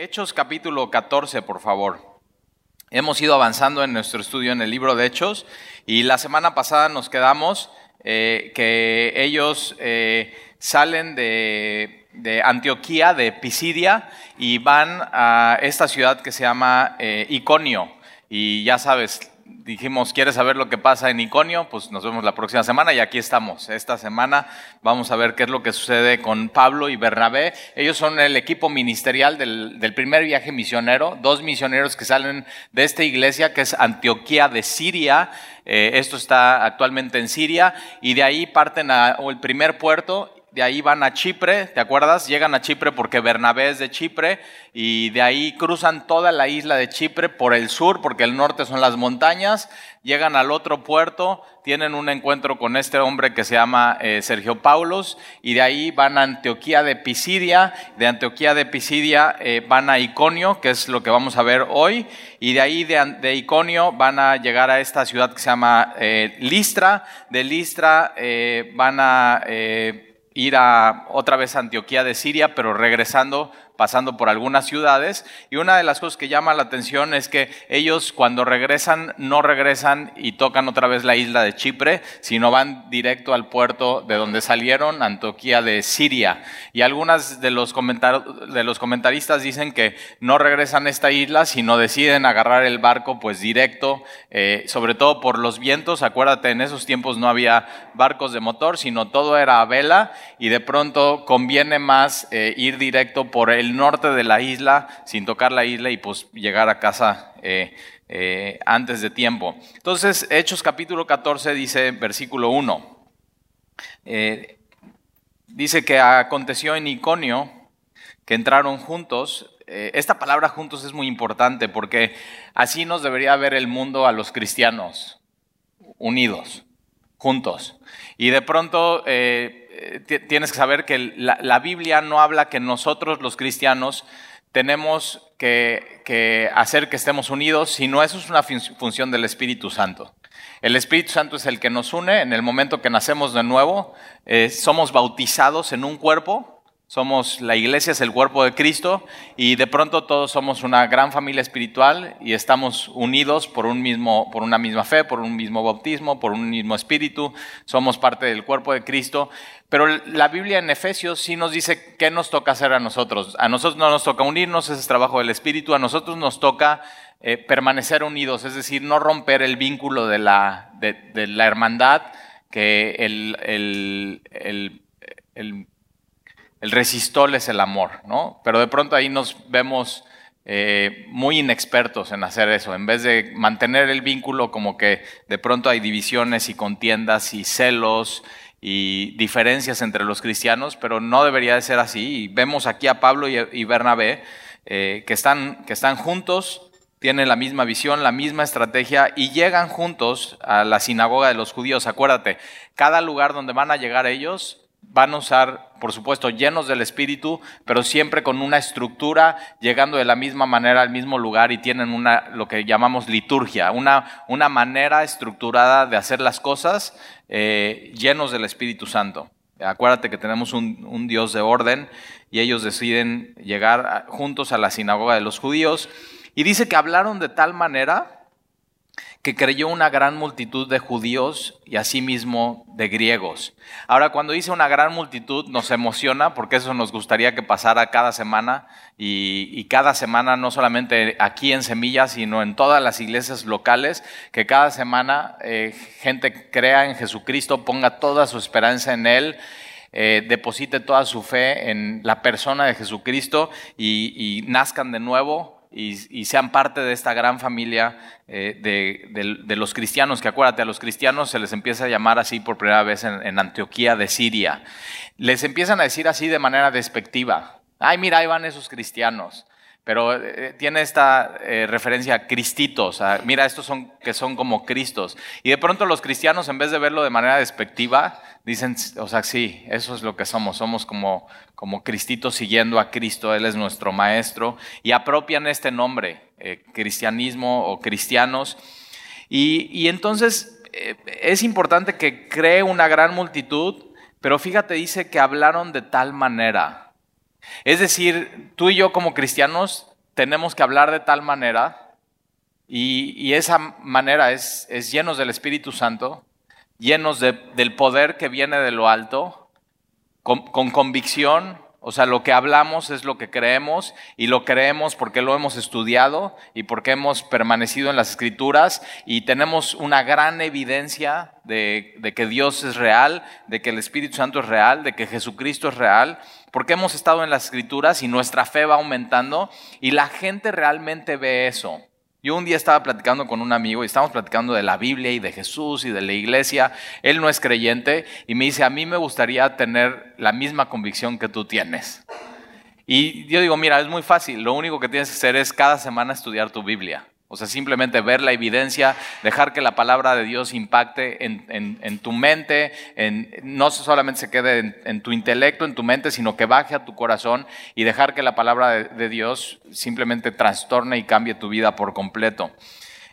Hechos capítulo 14, por favor. Hemos ido avanzando en nuestro estudio en el libro de Hechos y la semana pasada nos quedamos eh, que ellos eh, salen de, de, Antioquía, de Pisidia, y van a esta ciudad que se llama eh, Iconio. Y ya sabes, dijimos, ¿quieres saber lo que pasa en Iconio? Pues nos vemos la próxima semana y aquí estamos. Esta semana vamos a ver qué es lo que sucede con Pablo y Bernabé. Ellos son el equipo ministerial del, del primer viaje misionero, dos misioneros que salen de esta iglesia que es Antioquía de Siria. Eh, esto está actualmente en Siria y de ahí parten al primer puerto de ahí van a Chipre, ¿te acuerdas? Llegan a Chipre porque Bernabé es de Chipre y de ahí cruzan toda la isla de Chipre por el sur, porque el norte son las montañas, llegan al otro puerto, tienen un encuentro con este hombre que se llama eh, Sergio Paulos y de ahí van a Antioquía de Pisidia, de Antioquía de Pisidia eh, van a Iconio, que es lo que vamos a ver hoy, y de ahí de, Iconio van a llegar a esta ciudad que se llama eh, Listra, de Listra van a ir a otra vez a Antioquía de Siria, pero regresando pasando por algunas ciudades. Y una de las cosas que llama la atención es que ellos cuando regresan, no regresan y tocan otra vez la isla de Chipre, sino van directo al puerto de donde salieron, Antioquía de Siria. Y algunas de los, de los comentaristas dicen que no regresan a esta isla, sino deciden agarrar el barco pues directo, eh, sobre todo por los vientos. Acuérdate, en esos tiempos no había barcos de motor, sino todo era a vela y de pronto conviene más eh, ir directo por el norte de la isla sin tocar la isla y pues llegar a casa eh, eh, antes de tiempo. Entonces, Hechos capítulo 14 dice, versículo 1, eh, dice que aconteció en Iconio que entraron juntos. esta palabra juntos es muy importante porque así nos debería ver el mundo a los cristianos, unidos, juntos. Y de pronto tienes que saber que la, Biblia no habla que nosotros los cristianos tenemos que, hacer que estemos unidos, sino eso es una función del Espíritu Santo. El Espíritu Santo es el que nos une en el momento que nacemos de nuevo, eh, somos bautizados en un cuerpo, somos, la iglesia es el cuerpo de Cristo y de pronto todos somos una gran familia espiritual y estamos unidos por, un mismo, por una misma fe, por un mismo bautismo, por un mismo espíritu, somos parte del cuerpo de Cristo. Pero la Biblia en Efesios sí nos dice qué nos toca hacer a nosotros. A nosotros no nos toca unirnos, ese es trabajo del espíritu, a nosotros nos toca eh, permanecer unidos, es decir, no romper el vínculo de la, de, la hermandad que el, el, el, el el resistol es el amor, ¿no? Pero de pronto ahí nos vemos eh, muy inexpertos en hacer eso. En vez de mantener el vínculo, como que de pronto hay divisiones y contiendas y celos y diferencias entre los cristianos, pero no debería de ser así. Y vemos aquí a Pablo y, Bernabé eh, que, están, que están juntos, tienen la misma visión, la misma estrategia y llegan juntos a la sinagoga de los judíos. Acuérdate, cada lugar donde van a llegar ellos van a usar, por supuesto, llenos del Espíritu, pero siempre con una estructura, llegando de la misma manera al mismo lugar y tienen una, lo que llamamos liturgia, una, una manera estructurada de hacer las cosas eh, llenos del Espíritu Santo. Acuérdate que tenemos un, un, Dios de orden y ellos deciden llegar juntos a la sinagoga de los judíos. Y dice que hablaron de tal manera que creyó una gran multitud de judíos y asimismo de griegos. Ahora, cuando dice una gran multitud, nos emociona porque eso nos gustaría que pasara cada semana y, cada semana, no solamente aquí en Semilla, sino en todas las iglesias locales, que cada semana eh, gente crea en Jesucristo, ponga toda su esperanza en Él. Eh, deposite toda su fe en la persona de Jesucristo y nazcan de nuevo y, sean parte de esta gran familia eh, de, los cristianos, que acuérdate, a los cristianos se les empieza a llamar así por primera vez en, Antioquía de Siria. Les empiezan a decir así de manera despectiva. Ay, mira, ahí van esos cristianos. Pero eh, tiene esta eh, referencia a cristitos, mira, estos son que son como Cristos. Y de pronto los cristianos, en vez de verlo de manera despectiva, dicen, o sea, sí, eso es lo que somos, somos como, como cristitos siguiendo a Cristo, Él es nuestro maestro, y apropian este nombre, eh, cristianismo o cristianos. Y, y entonces es importante que cree una gran multitud, pero fíjate, dice que hablaron de tal manera Es decir, tú y yo como cristianos tenemos que hablar de tal manera y, esa manera es, es, llenos del Espíritu Santo, llenos del poder que viene de lo alto, con, con convicción, o sea, lo que hablamos es lo que creemos y lo creemos porque lo hemos estudiado y porque hemos permanecido en las escrituras y tenemos una gran evidencia de, de, que Dios es real, de que el Espíritu Santo es real, de que Jesucristo es real, porque hemos estado en las escrituras y nuestra fe va aumentando y la gente realmente ve eso. Yo un día estaba platicando con un amigo y estábamos platicando de la Biblia y de Jesús y de la iglesia. Él no es creyente y me dice, a mí me gustaría tener la misma convicción que tú tienes. Y yo digo, mira, es muy fácil, lo único que tienes que hacer es cada semana estudiar tu Biblia. O sea, simplemente ver la evidencia, dejar que la palabra de Dios impacte en, tu mente, en, no solamente se quede en, tu intelecto, en tu mente, sino que baje a tu corazón y dejar que la palabra de, de Dios simplemente trastorne y cambie tu vida por completo.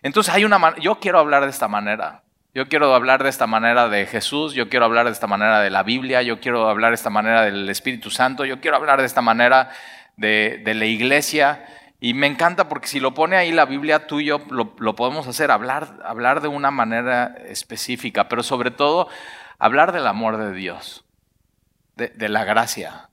Entonces hay una yo quiero hablar de esta manera. Yo quiero hablar de esta manera de Jesús, yo quiero hablar de esta manera de la Biblia, yo quiero hablar de esta manera del Espíritu Santo, yo quiero hablar de esta manera de, de la iglesia. Y me encanta porque si lo pone ahí la Biblia, tú lo, podemos hacer, hablar, hablar de una manera específica, pero sobre todo hablar del amor de Dios, de, de la gracia.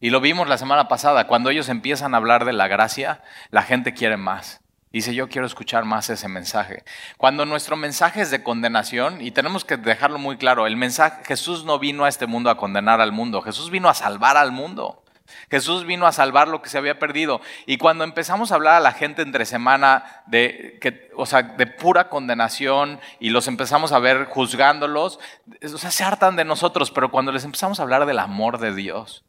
Y lo vimos la semana pasada, cuando ellos empiezan a hablar de la gracia, la gente quiere más. Dice, yo quiero escuchar más ese mensaje. Cuando nuestro mensaje es de condenación, y tenemos que dejarlo muy claro, el mensaje, Jesús no vino a este mundo a condenar al mundo, Jesús vino a salvar al mundo. Jesús vino a salvar lo que se había perdido. Y cuando empezamos a hablar a la gente entre semana de, que, o sea, de pura condenación y los empezamos a ver juzgándolos, o sea, se hartan de nosotros, pero cuando les empezamos a hablar del amor de Dios,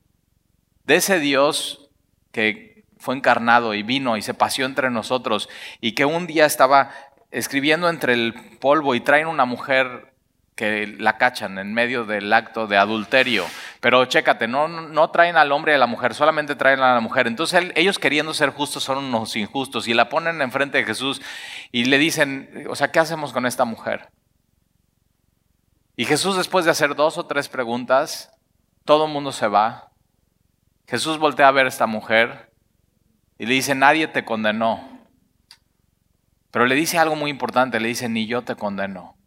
de ese Dios que fue encarnado y vino y se paseó entre nosotros y que un día estaba escribiendo entre el polvo y traen una mujer que la cachan en medio del acto de adulterio. Pero chécate, no, no traen al hombre y a la mujer, solamente traen a la mujer. Entonces ellos queriendo ser justos son unos injustos y la ponen enfrente de Jesús y le dicen, o sea, ¿qué hacemos con esta mujer? Y Jesús después de hacer dos o tres preguntas, todo el mundo se va. Jesús voltea a ver a esta mujer y le dice, nadie te condenó. Pero le dice algo muy importante, le dice, ni yo te condeno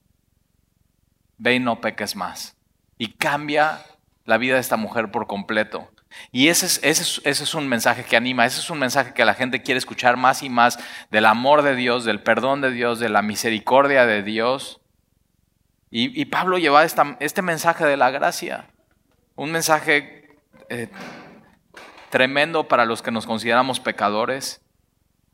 ve y no peques más. Y cambia la vida de esta mujer por completo. Y ese es, ese, es, un mensaje que anima, ese es un mensaje que la gente quiere escuchar más y más del amor de Dios, del perdón de Dios, de la misericordia de Dios. Y, Pablo lleva este mensaje de la gracia, un mensaje eh, tremendo para los que nos consideramos pecadores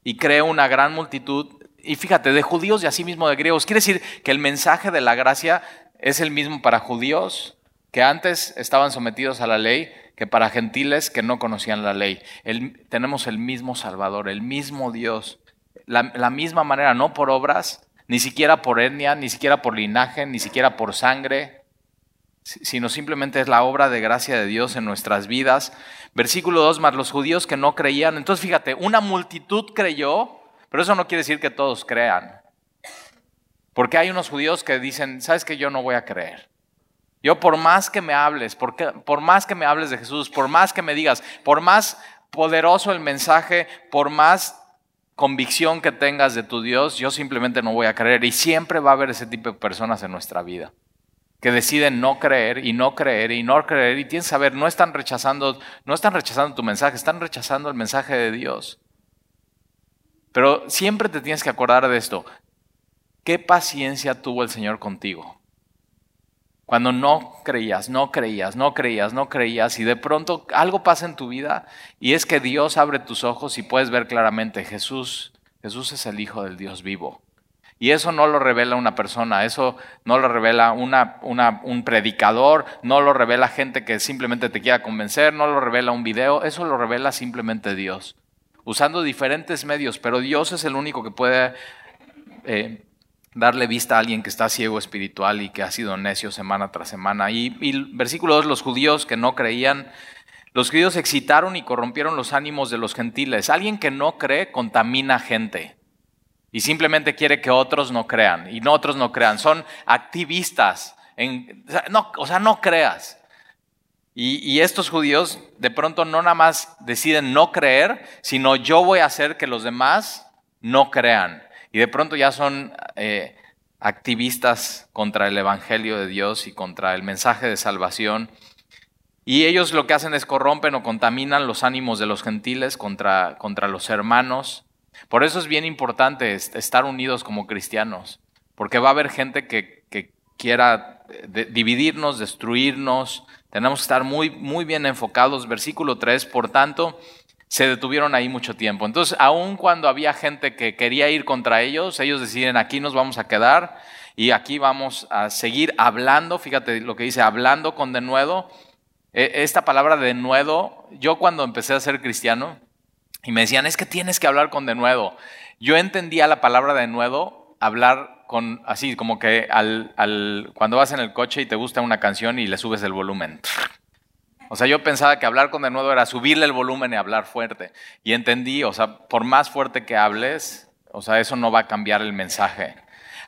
y crea una gran multitud, y fíjate, de judíos y asimismo de griegos. Quiere decir que el mensaje de la gracia es el mismo para judíos que antes estaban sometidos a la ley que para gentiles que no conocían la ley. tenemos el mismo Salvador, el mismo Dios, la, la misma manera, no por obras, ni siquiera por etnia, ni siquiera por linaje, ni siquiera por sangre, sino simplemente es la obra de gracia de Dios en nuestras vidas. Versículo 2, más los judíos que no creían. Entonces fíjate, una multitud creyó, pero eso no quiere decir que todos crean. Porque hay unos judíos que dicen, sabes que yo no voy a creer. Yo por más que me hables, por, más que me hables de Jesús, por más que me digas, por más poderoso el mensaje, por más convicción que tengas de tu Dios, yo simplemente no voy a creer. Y siempre va a haber ese tipo de personas en nuestra vida que deciden no creer y no creer y no creer y tienes que saber, no están rechazando, no están rechazando tu mensaje, están rechazando el mensaje de Dios. Pero siempre te tienes que acordar de esto. ¿Qué paciencia tuvo el Señor contigo? Cuando no creías, no creías, no creías, no creías y de pronto algo pasa en tu vida y es que Dios abre tus ojos y puedes ver claramente, Jesús, Jesús es el Hijo del Dios vivo. Y eso no lo revela una persona, eso no lo revela una, un predicador, no lo revela gente que simplemente te quiera convencer, no lo revela un video, eso lo revela simplemente Dios, usando diferentes medios, pero Dios es el único que puede eh, darle vista a alguien que está ciego espiritual y que ha sido necio semana tras semana. Y, versículo 2, los judíos que no creían, los judíos excitaron y corrompieron los ánimos de los gentiles. Alguien que no cree contamina gente y simplemente quiere que otros no crean y no otros no crean. Son activistas. En, no, o sea, no creas. Y, estos judíos de pronto no nada más deciden no creer, sino yo voy a hacer que los demás no crean. Y de pronto ya son eh, activistas contra el Evangelio de Dios y contra el mensaje de salvación. Y ellos lo que hacen es corrompen o contaminan los ánimos de los gentiles contra, contra los hermanos. Por eso es bien importante estar unidos como cristianos, porque va a haber gente que, que quiera eh, dividirnos, destruirnos, tenemos que estar muy, muy bien enfocados. Versículo 3, por tanto, se detuvieron ahí mucho tiempo. Entonces, aun cuando había gente que quería ir contra ellos, ellos deciden, aquí nos vamos a quedar y aquí vamos a seguir hablando. Fíjate lo que dice, hablando con denuedo. E, esta palabra denuedo, yo cuando empecé a ser cristiano y me decían, es que tienes que hablar con denuedo. Yo entendía la palabra denuedo, hablar con así, como que al, al, cuando vas en el coche y te gusta una canción y le subes el volumen. O sea, yo pensaba que hablar con de nuevo era subirle el volumen y hablar fuerte. Y entendí, o sea, por más fuerte que hables, o sea, eso no va a cambiar el mensaje.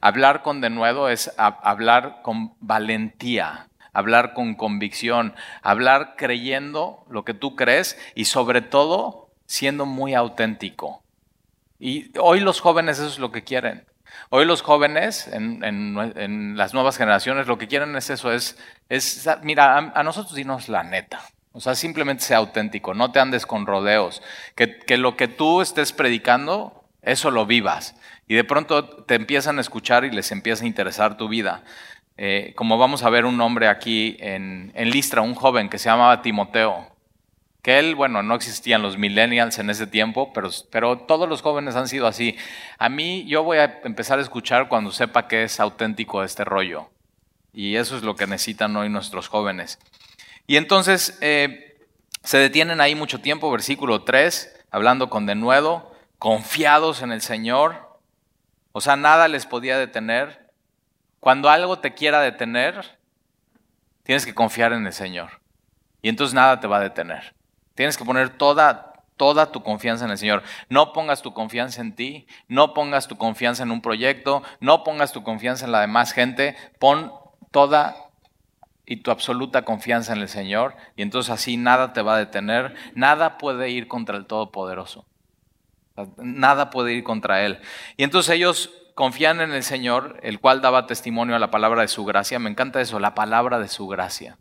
Hablar con de nuevo es hablar con valentía, hablar con convicción, hablar creyendo lo que tú crees y sobre todo siendo muy auténtico. Y hoy los jóvenes eso es lo que quieren. Hoy los jóvenes en, las nuevas generaciones lo que quieren es eso, es, mira, a, nosotros dinos la neta. O sea, simplemente sea auténtico, no te andes con rodeos. Que, que lo que tú estés predicando, eso lo vivas. Y de pronto te empiezan a escuchar y les empieza a interesar tu vida. Eh, como vamos a ver un hombre aquí en, en Listra, un joven que se llamaba Timoteo. Que él, bueno, no existían los millennials en ese tiempo, pero, todos los jóvenes han sido así. A mí yo voy a empezar a escuchar cuando sepa que es auténtico este rollo. Y eso es lo que necesitan hoy nuestros jóvenes. Y entonces eh, se detienen ahí mucho tiempo, versículo 3, hablando con denuedo, confiados en el Señor. O sea, nada les podía detener. Cuando algo te quiera detener, tienes que confiar en el Señor. Y entonces nada te va a detener. Tienes que poner toda, toda tu confianza en el Señor. No pongas tu confianza en ti, no pongas tu confianza en un proyecto, no pongas tu confianza en la demás gente. Pon toda y tu absoluta confianza en el Señor y entonces así nada te va a detener, nada puede ir contra el Todopoderoso. Nada puede ir contra Él. Y entonces ellos confían en el Señor, el cual daba testimonio a la palabra de su gracia. Me encanta eso, la palabra de su gracia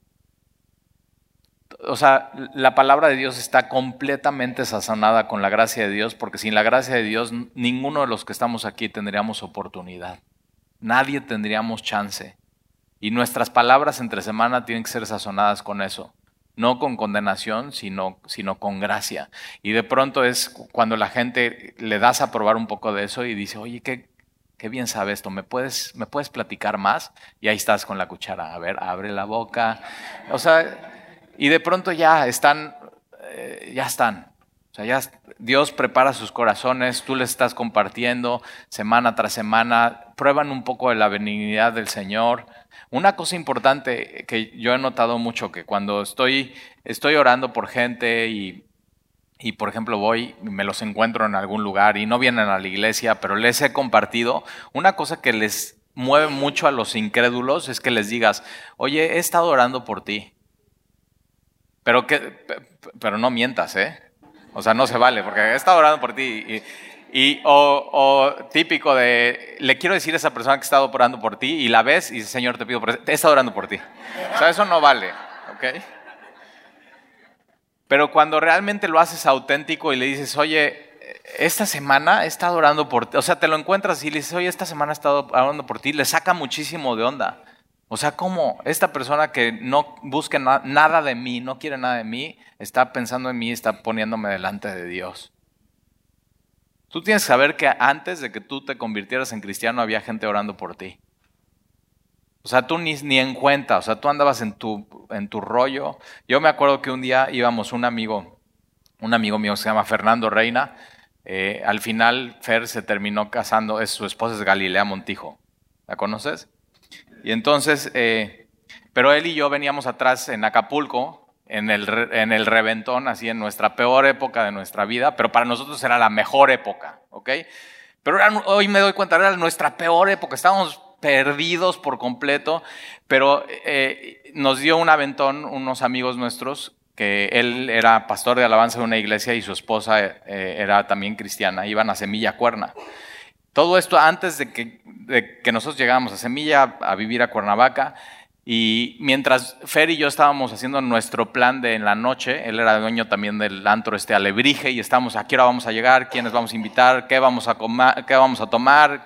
o sea, la palabra de Dios está completamente sazonada con la gracia de Dios, porque sin la gracia de Dios ninguno de los que estamos aquí tendríamos oportunidad. Nadie tendríamos chance. Y nuestras palabras entre semana tienen que ser sazonadas con eso. No con condenación, sino, sino con gracia. Y de pronto es cuando la gente le das a probar un poco de eso y dice, oye, qué, qué bien sabe esto, ¿Me puedes, ¿me puedes platicar más? Y ahí estás con la cuchara. A ver, abre la boca. O sea, y de pronto ya están, eh, ya están. O sea, ya Dios prepara sus corazones, tú les estás compartiendo semana tras semana, prueban un poco de la benignidad del Señor. Una cosa importante que yo he notado mucho, que cuando estoy, estoy orando por gente y, y, por ejemplo, voy y me los encuentro en algún lugar y no vienen a la iglesia, pero les he compartido, una cosa que les mueve mucho a los incrédulos es que les digas, oye, he estado orando por ti. Pero, que, pero no mientas, ¿eh? O sea, no se vale, porque he estado orando por ti. Y, o, típico de, le quiero decir a esa persona que ha estado orando por ti y la ves y dice, Señor, te pido por He estado orando por ti. O sea, eso no vale, ¿ok? Pero cuando realmente lo haces auténtico y le dices, oye, esta semana he estado orando por ti, o sea, te lo encuentras y le dices, oye, esta semana he estado orando por ti, le saca muchísimo de onda. O sea, ¿cómo esta persona que no busca nada de mí, no quiere nada de mí, está pensando en mí, está poniéndome delante de Dios? Tú tienes que saber que antes de que tú te convirtieras en cristiano había gente orando por ti. O sea, tú ni, ni en cuenta, o sea, tú andabas en tu, en tu rollo. Yo me acuerdo que un día íbamos un amigo, un amigo mío se llama Fernando Reina. Eh, al final, Fer se terminó casando, es, su esposa es Galilea Montijo. ¿La conoces? Y entonces, eh, pero él y yo veníamos atrás en Acapulco, en el, en el reventón, así en nuestra peor época de nuestra vida, pero para nosotros era la mejor época, ¿ok? Pero hoy me doy cuenta, era nuestra peor época, estábamos perdidos por completo, pero eh, nos dio un aventón unos amigos nuestros, que él era pastor de alabanza de una iglesia y su esposa eh, era también cristiana, iban a Semilla Cuerna. Todo esto antes de que, nosotros llegáramos a Semilla, a vivir a Cuernavaca, y mientras Fer y yo estábamos haciendo nuestro plan de en la noche, él era dueño también del antro este Alebrije y estábamos a qué hora vamos a llegar, quiénes vamos a invitar, qué vamos a comer, qué vamos a tomar,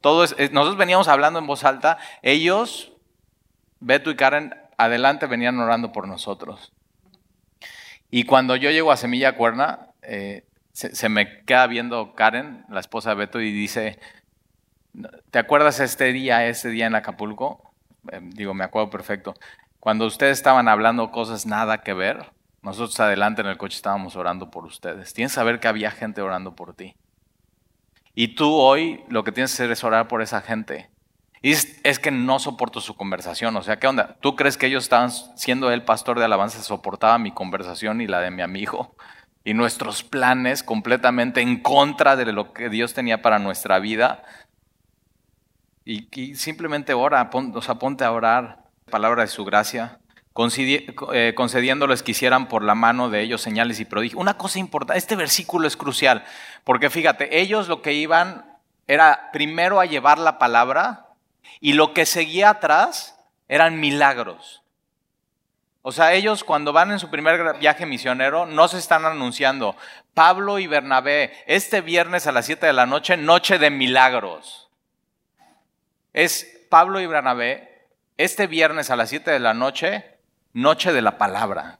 todo es, nosotros veníamos hablando en voz alta, ellos, Beto y Karen, adelante venían orando por nosotros. Y cuando yo llego a Semilla Cuerna, eh, se, me queda viendo Karen, la esposa de Beto, y dice, ¿te acuerdas este día, ese día en Acapulco? Em, digo, me acuerdo perfecto, cuando ustedes estaban hablando cosas nada que ver, nosotros adelante en el coche estábamos orando por ustedes. Tienes que saber que había gente orando por ti. Y tú hoy lo que tienes que hacer es orar por esa gente. Y es, que no soporto su conversación. O sea, ¿qué onda? ¿Tú crees que ellos estaban, siendo el pastor de alabanza, soportaba mi conversación y la de mi amigo? Y nuestros planes completamente en contra de lo que Dios tenía para nuestra vida. Y, simplemente ora, o sea, ponte a orar, palabra de su gracia, eh, concediéndoles que hicieran por la mano de ellos señales y prodigios. Una cosa importante, este versículo es crucial, porque fíjate, ellos lo que iban era primero a llevar la palabra y lo que seguía atrás eran milagros. O sea, ellos cuando van en su primer viaje misionero no se están anunciando, Pablo y Bernabé, este viernes a las 7 de la noche, noche de milagros es Pablo y Bernabé, este viernes a las 7 de la noche, noche de la palabra,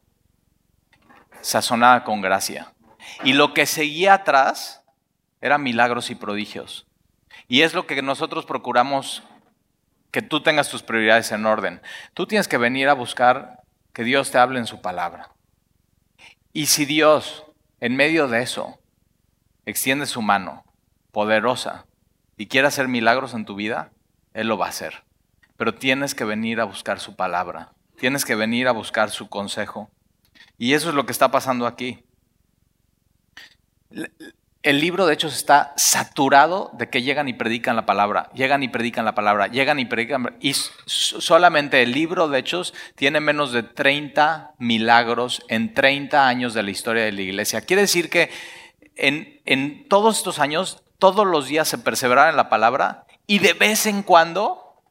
sazonada con gracia. Y lo que seguía atrás eran milagros y prodigios. Y es lo que nosotros procuramos que tú tengas tus prioridades en orden. Tú tienes que venir a buscar que Dios te hable en su palabra. Y si Dios, en medio de eso, extiende su mano poderosa y quiere hacer milagros en tu vida, él lo va a hacer. Pero tienes que venir a buscar su palabra. Tienes que venir a buscar su consejo. Y eso es lo que está pasando aquí. El libro de Hechos está saturado de que llegan y predican la palabra, llegan y predican la palabra, llegan y predican. Y solamente el libro de Hechos tiene menos de 30 milagros en 30 años de la historia de la iglesia. Quiere decir que en, en todos estos años, todos los días se perseveraba en la palabra y de vez en cuando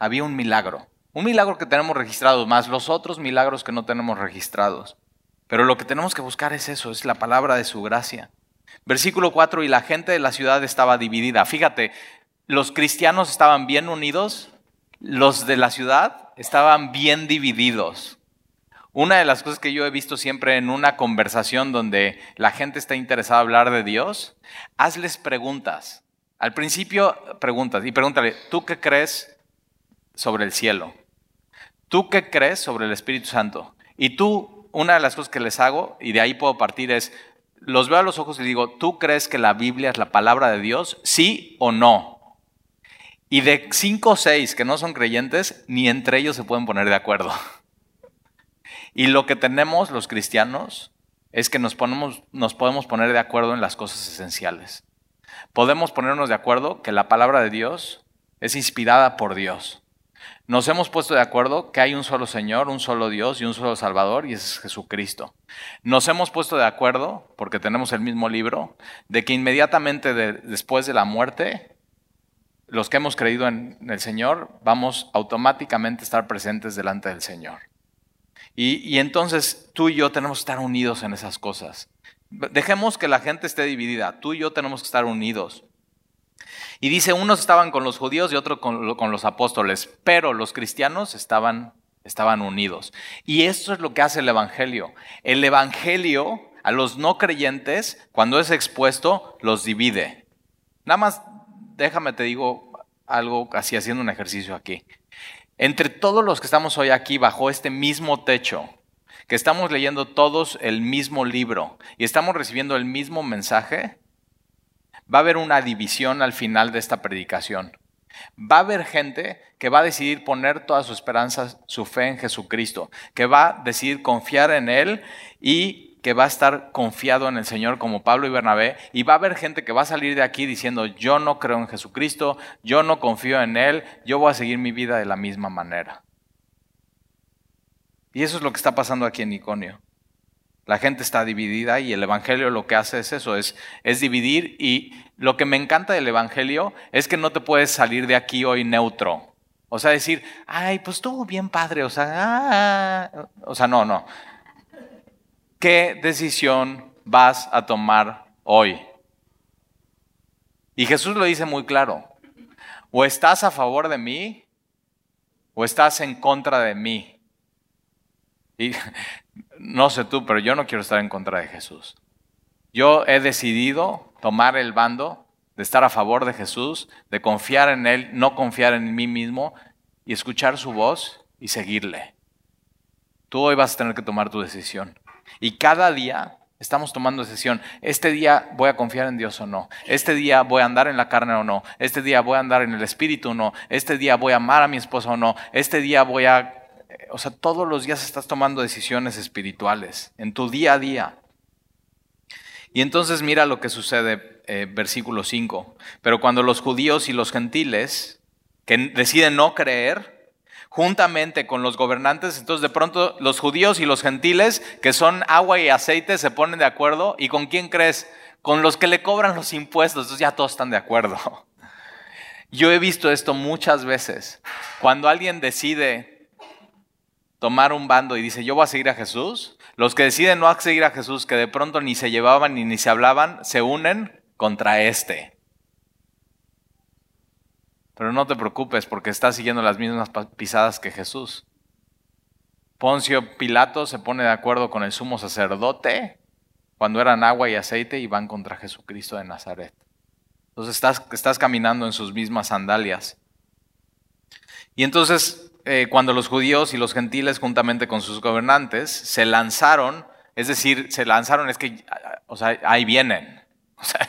había un milagro. Un milagro que tenemos registrado, más los otros milagros que no tenemos registrados. Pero lo que tenemos que buscar es eso, es la palabra de su gracia. Versículo 4, y la gente de la ciudad estaba dividida. Fíjate, los cristianos estaban bien unidos, los de la ciudad estaban bien divididos. Una de las cosas que yo he visto siempre en una conversación donde la gente está interesada en hablar de Dios, hazles preguntas. Al principio preguntas y pregúntale, ¿tú qué crees sobre el cielo? ¿Tú qué crees sobre el Espíritu Santo? Y tú, una de las cosas que les hago, y de ahí puedo partir, es, los veo a los ojos y digo, ¿tú crees que la Biblia es la palabra de Dios? ¿Sí o no? Y de cinco o seis que no son creyentes, ni entre ellos se pueden poner de acuerdo. Y lo que tenemos los cristianos es que nos, ponemos, nos podemos poner de acuerdo en las cosas esenciales podemos ponernos de acuerdo que la palabra de Dios es inspirada por Dios. Nos hemos puesto de acuerdo que hay un solo Señor, un solo Dios y un solo Salvador, y es Jesucristo. Nos hemos puesto de acuerdo, porque tenemos el mismo libro, de que inmediatamente después de la muerte, los que hemos creído en el Señor, vamos automáticamente a estar presentes delante del Señor. Y, entonces tú y yo tenemos que estar unidos en esas cosas. Dejemos que la gente esté dividida. Tú y yo tenemos que estar unidos. Y dice, unos estaban con los judíos y otros con, los apóstoles, pero los cristianos estaban, estaban unidos. Y esto es lo que hace el Evangelio. El Evangelio a los no creyentes, cuando es expuesto, los divide. Nada más, déjame te digo algo así haciendo un ejercicio aquí. Entre todos los que estamos hoy aquí bajo este mismo techo, que estamos leyendo todos el mismo libro y estamos recibiendo el mismo mensaje, va a haber una división al final de esta predicación. Va a haber gente que va a decidir poner toda su esperanza, su fe en Jesucristo, que va a decidir confiar en Él y que va a estar confiado en el Señor como Pablo y Bernabé y va a haber gente que va a salir de aquí diciendo, yo no creo en Jesucristo, yo no confío en Él, yo voy a seguir mi vida de la misma manera. Y eso es lo que está pasando aquí en Iconio. La gente está dividida y el Evangelio lo que hace es eso, es, dividir y lo que me encanta del Evangelio es que no te puedes salir de aquí hoy neutro. O sea, decir, ay, pues estuvo bien padre, o sea, ah, o sea, no, no. ¿qué decisión vas a tomar hoy? Y Jesús lo dice muy claro. O estás a favor de mí o estás en contra de mí. Y no sé tú, pero yo no quiero estar en contra de Jesús. Yo he decidido tomar el bando de estar a favor de Jesús, de confiar en Él, no confiar en mí mismo y escuchar su voz y seguirle. Tú hoy vas a tener que tomar tu decisión. Y cada día estamos tomando decisión. Este día voy a confiar en Dios o no. Este día voy a andar en la carne o no. Este día voy a andar en el espíritu o no. Este día voy a amar a mi esposa o no. Este día voy a... O sea, todos los días estás tomando decisiones espirituales en tu día a día. Y entonces mira lo que sucede, eh, versículo 5. Pero cuando los judíos y los gentiles que deciden no creer, juntamente con los gobernantes, entonces de pronto los judíos y los gentiles, que son agua y aceite, se ponen de acuerdo. ¿Y con quién crees? Con los que le cobran los impuestos, entonces ya todos están de acuerdo. Yo he visto esto muchas veces. Cuando alguien decide tomar un bando y dice, yo voy a seguir a Jesús, los que deciden no seguir a Jesús, que de pronto ni se llevaban ni, ni se hablaban, se unen contra este. Pero no te preocupes porque estás siguiendo las mismas pisadas que Jesús. Poncio Pilato se pone de acuerdo con el sumo sacerdote cuando eran agua y aceite y van contra Jesucristo de Nazaret. Entonces estás, estás caminando en sus mismas sandalias. Y entonces eh, cuando los judíos y los gentiles juntamente con sus gobernantes se lanzaron, es decir, se lanzaron, es que, o sea, ahí vienen. O sea,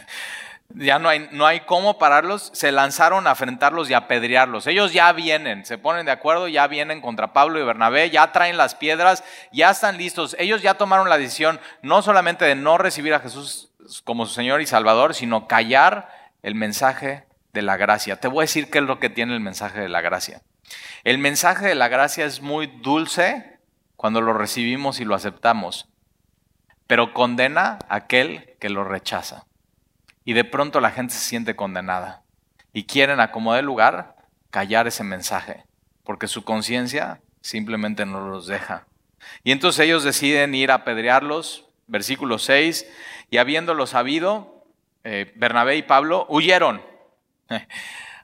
ya no hay, no hay cómo pararlos, se lanzaron a enfrentarlos y apedrearlos. Ellos ya vienen, se ponen de acuerdo, ya vienen contra Pablo y Bernabé, ya traen las piedras, ya están listos. Ellos ya tomaron la decisión no solamente de no recibir a Jesús como su Señor y Salvador, sino callar el mensaje de la gracia. Te voy a decir qué es lo que tiene el mensaje de la gracia. El mensaje de la gracia es muy dulce cuando lo recibimos y lo aceptamos, pero condena a aquel que lo rechaza y de pronto la gente se siente condenada y quieren acomodar el lugar, callar ese mensaje, porque su conciencia simplemente no los deja. Y entonces ellos deciden ir a apedrearlos, versículo 6, y habiéndolo sabido, eh, Bernabé y Pablo huyeron.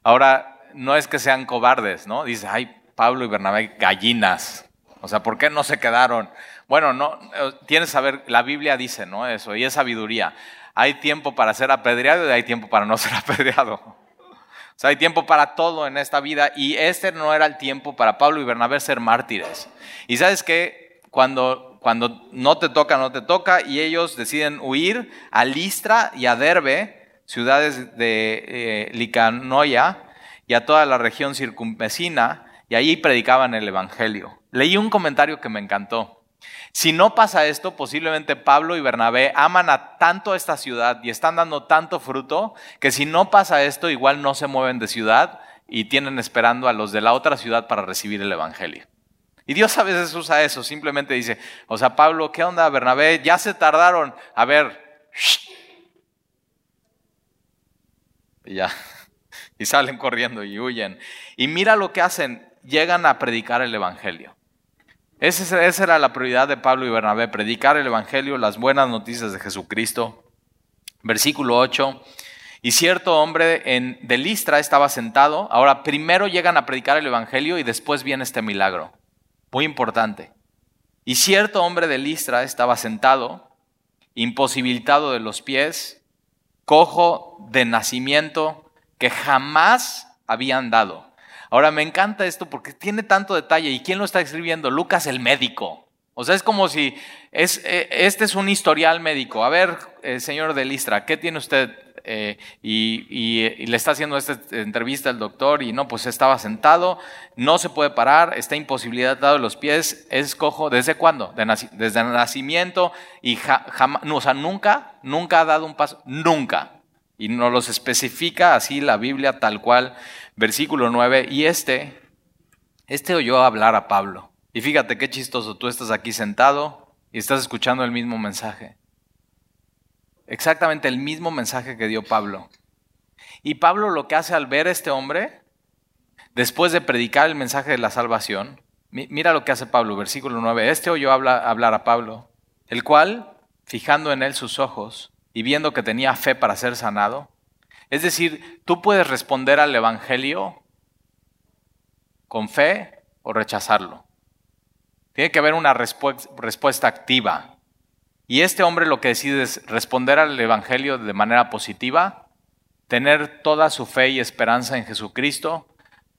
Ahora, no es que sean cobardes, ¿no? Dice, ay, Pablo y Bernabé, gallinas. O sea, ¿por qué no se quedaron? Bueno, no, eh, tienes que saber, la Biblia dice, ¿no? Eso, y es sabiduría hay tiempo para ser apedreado y hay tiempo para no ser apedreado. O sea, hay tiempo para todo en esta vida y este no era el tiempo para Pablo y Bernabé ser mártires. Y sabes que cuando, cuando no te toca, no te toca y ellos deciden huir a Listra y a Derbe, ciudades de eh, Licanoia y a toda la región circunvecina y allí predicaban el Evangelio. Leí un comentario que me encantó. Si no pasa esto, posiblemente Pablo y Bernabé aman a tanto esta ciudad y están dando tanto fruto que si no pasa esto, igual no se mueven de ciudad y tienen esperando a los de la otra ciudad para recibir el Evangelio. Y Dios a veces usa eso, simplemente dice, o sea, Pablo, ¿qué onda, Bernabé? Ya se tardaron. A ver, y ya, y salen corriendo y huyen. Y mira lo que hacen, llegan a predicar el Evangelio. Esa, era la prioridad de Pablo y Bernabé, predicar el Evangelio, las buenas noticias de Jesucristo. Versículo 8. Y cierto hombre en, de Listra estaba sentado. Ahora, primero llegan a predicar el Evangelio y después viene este milagro. Muy importante. Y cierto hombre de Listra estaba sentado, imposibilitado de los pies, cojo de nacimiento, que jamás había andado. Ahora me encanta esto porque tiene tanto detalle. ¿Y quién lo está escribiendo? Lucas el médico. O sea, es como si es, eh, este es un historial médico. A ver, eh, señor de Listra, ¿qué tiene usted? eh, y, le está haciendo esta entrevista al doctor y no, pues estaba sentado, no se puede parar, está imposibilitado de los pies, es cojo, ¿desde cuándo? desde el nacimiento y jamás, o sea, nunca, nunca ha dado un paso, nunca. Y nos los especifica así la Biblia tal cual, versículo 9, y este, este oyó hablar a Pablo. Y fíjate qué chistoso, tú estás aquí sentado y estás escuchando el mismo mensaje exactamente el mismo mensaje que dio Pablo. Y Pablo lo que hace al ver a este hombre, después de predicar el mensaje de la salvación, mira lo que hace Pablo, versículo 9, este oyó hablar a Pablo, el cual, fijando en él sus ojos y viendo que tenía fe para ser sanado, es decir, tú puedes responder al Evangelio con fe o rechazarlo. Tiene que haber una respuesta activa. Y este hombre lo que decide es responder al Evangelio de manera positiva, tener toda su fe y esperanza en Jesucristo.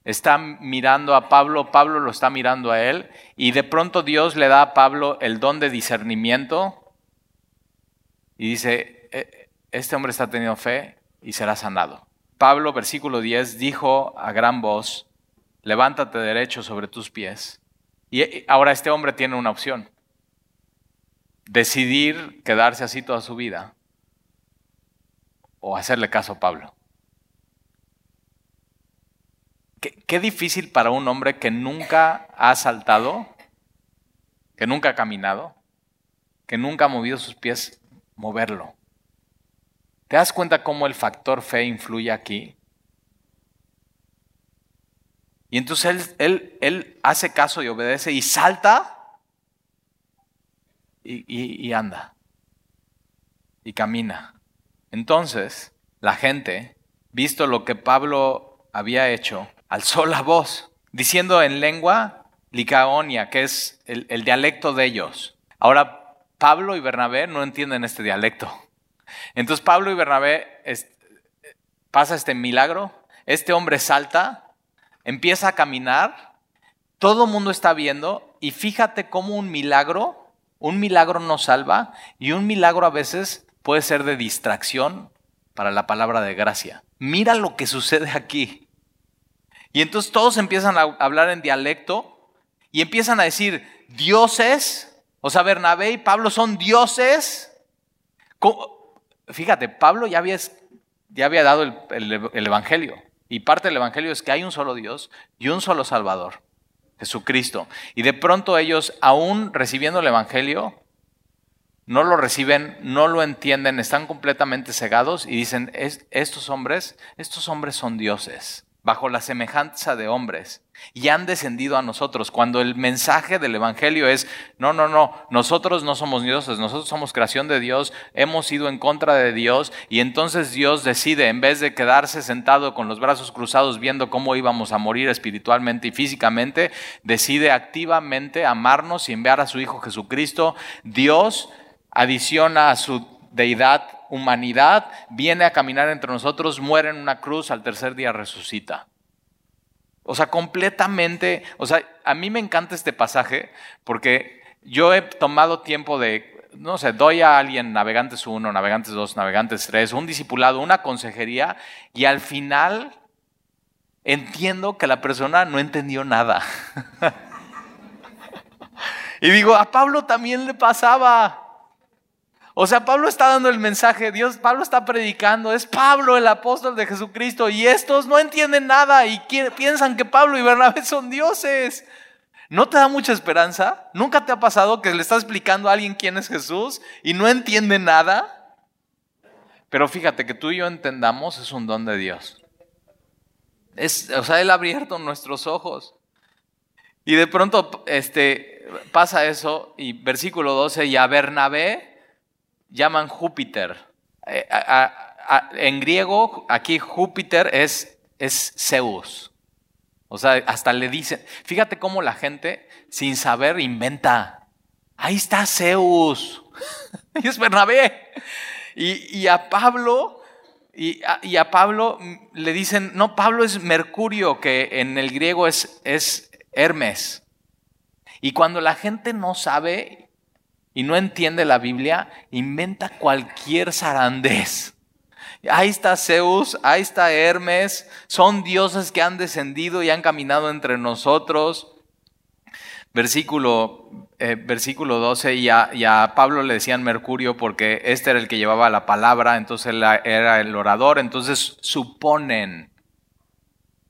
Está mirando a Pablo, Pablo lo está mirando a él, y de pronto Dios le da a Pablo el don de discernimiento y dice, este hombre está teniendo fe y será sanado. Pablo, versículo 10, dijo a gran voz, levántate derecho sobre tus pies. Y ahora este hombre tiene una opción decidir quedarse así toda su vida o hacerle caso a Pablo. Qué, difícil para un hombre que nunca ha saltado, que nunca ha caminado, que nunca ha movido sus pies, moverlo. ¿Te das cuenta cómo el factor fe influye aquí? Y entonces él, él hace caso y obedece y salta y, anda y camina. Entonces, la gente, visto lo que Pablo había hecho, alzó la voz, diciendo en lengua licaonia, que es el, dialecto de ellos. Ahora, Pablo y Bernabé no entienden este dialecto. Entonces, Pablo y Bernabé pasa este milagro, este hombre salta, empieza a caminar, todo el mundo está viendo y fíjate cómo un milagro un milagro nos salva y un milagro a veces puede ser de distracción para la palabra de gracia. Mira lo que sucede aquí. Y entonces todos empiezan a hablar en dialecto y empiezan a decir, dioses, o sea, Bernabé y Pablo son dioses. Fíjate, Pablo ya había, ya había dado el Evangelio. Y parte del Evangelio es que hay un solo Dios y un solo Salvador. Jesucristo. Y de pronto ellos, aún recibiendo el Evangelio, no lo reciben, no lo entienden, están completamente cegados y dicen, estos hombres, estos hombres son dioses bajo la semejanza de hombres y han descendido a nosotros. Cuando el mensaje del Evangelio es, no, no, no, nosotros no somos dioses, nosotros somos creación de Dios, hemos ido en contra de Dios y entonces Dios decide, en vez de quedarse sentado con los brazos cruzados viendo cómo íbamos a morir espiritualmente y físicamente, decide activamente amarnos y enviar a su Hijo Jesucristo. Dios adiciona a su deidad humanidad, viene a caminar entre nosotros, muere en una cruz, al tercer día resucita. O sea, completamente, o sea, a mí me encanta este pasaje porque yo he tomado tiempo de, no sé, doy a alguien navegantes 1, navegantes 2, navegantes 3, un discipulado, una consejería y al final entiendo que la persona no entendió nada. y digo, a Pablo también le pasaba. O sea, Pablo está dando el mensaje, Dios, Pablo está predicando, es Pablo el apóstol de Jesucristo y estos no entienden nada y piensan que Pablo y Bernabé son dioses. ¿No te da mucha esperanza? ¿Nunca te ha pasado que le estás explicando a alguien quién es Jesús y no entiende nada? Pero fíjate que tú y yo entendamos es un don de Dios. Es, o sea, Él ha abierto nuestros ojos. Y de pronto este, pasa eso y versículo 12, y a Bernabé llaman Júpiter. Eh, en griego, aquí Júpiter es, es Zeus. O sea, hasta le dicen, fíjate cómo la gente sin saber inventa. Ahí está Zeus. y es Bernabé. Y, a Pablo, y y a, Pablo le dicen, no, Pablo es Mercurio, que en el griego es, es Hermes. Y cuando la gente no sabe y no entiende la Biblia, inventa cualquier zarandez. Ahí está Zeus, ahí está Hermes, son dioses que han descendido y han caminado entre nosotros. Versículo, eh, versículo 12, y a, Pablo le decían Mercurio porque este era el que llevaba la palabra, entonces él era el orador, entonces suponen.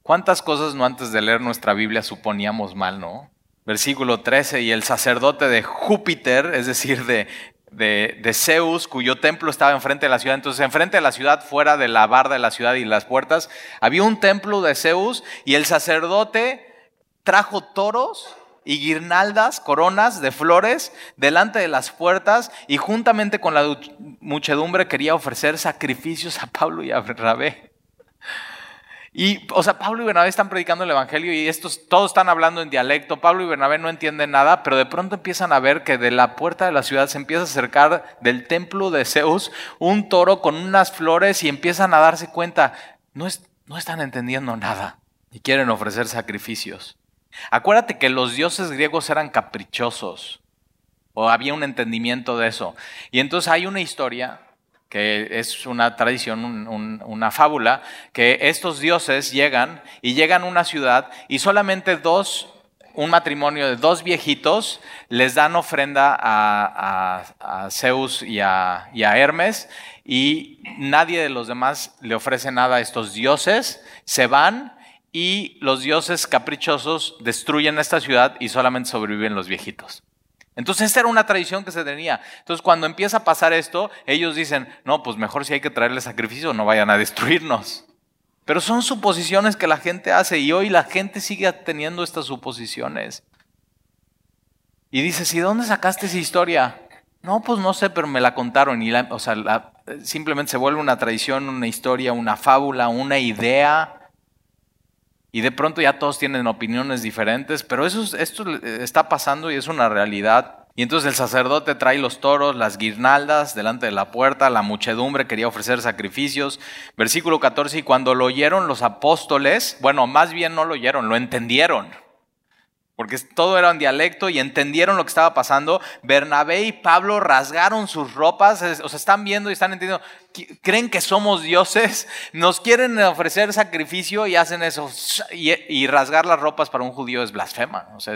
¿Cuántas cosas no antes de leer nuestra Biblia suponíamos mal, no? Versículo 13, y el sacerdote de Júpiter, es decir, de, de, de, Zeus, cuyo templo estaba enfrente de la ciudad. Entonces, enfrente de la ciudad, fuera de la barda de la ciudad y las puertas, había un templo de Zeus y el sacerdote trajo toros y guirnaldas, coronas de flores delante de las puertas y juntamente con la muchedumbre quería ofrecer sacrificios a Pablo y a Bernabé. Y, o sea, Pablo y Bernabé están predicando el Evangelio y estos todos están hablando en dialecto. Pablo y Bernabé no entienden nada, pero de pronto empiezan a ver que de la puerta de la ciudad se empieza a acercar del templo de Zeus un toro con unas flores y empiezan a darse cuenta, no, es, no están entendiendo nada y quieren ofrecer sacrificios. Acuérdate que los dioses griegos eran caprichosos, o había un entendimiento de eso. Y entonces hay una historia, que es una tradición, una fábula, que estos dioses llegan y llegan a una ciudad y solamente dos, un matrimonio de dos viejitos, les dan ofrenda a, Zeus y a, y a Hermes y nadie de los demás le ofrece nada a estos dioses, se van y los dioses caprichosos destruyen esta ciudad y solamente sobreviven los viejitos. Entonces esta era una tradición que se tenía. Entonces cuando empieza a pasar esto, ellos dicen, no, pues mejor si hay que traerle sacrificio, no vayan a destruirnos. Pero son suposiciones que la gente hace y hoy la gente sigue teniendo estas suposiciones. Y dices, ¿y dónde sacaste esa historia? No, pues no sé, pero me la contaron. Y o sea, simplemente se vuelve una tradición, una historia, una fábula, una idea y de pronto ya todos tienen opiniones diferentes, pero eso, esto está pasando y es una realidad. Y entonces el sacerdote trae los toros, las guirnaldas delante de la puerta, la muchedumbre quería ofrecer sacrificios. Versículo 14, y cuando lo oyeron los apóstoles, bueno, más bien no lo oyeron, lo entendieron porque todo era en dialecto y entendieron lo que estaba pasando. Bernabé y Pablo rasgaron sus ropas, o sea, están viendo y están entendiendo, creen que somos dioses, nos quieren ofrecer sacrificio y hacen eso. Y, rasgar las ropas para un judío es blasfema, o sea,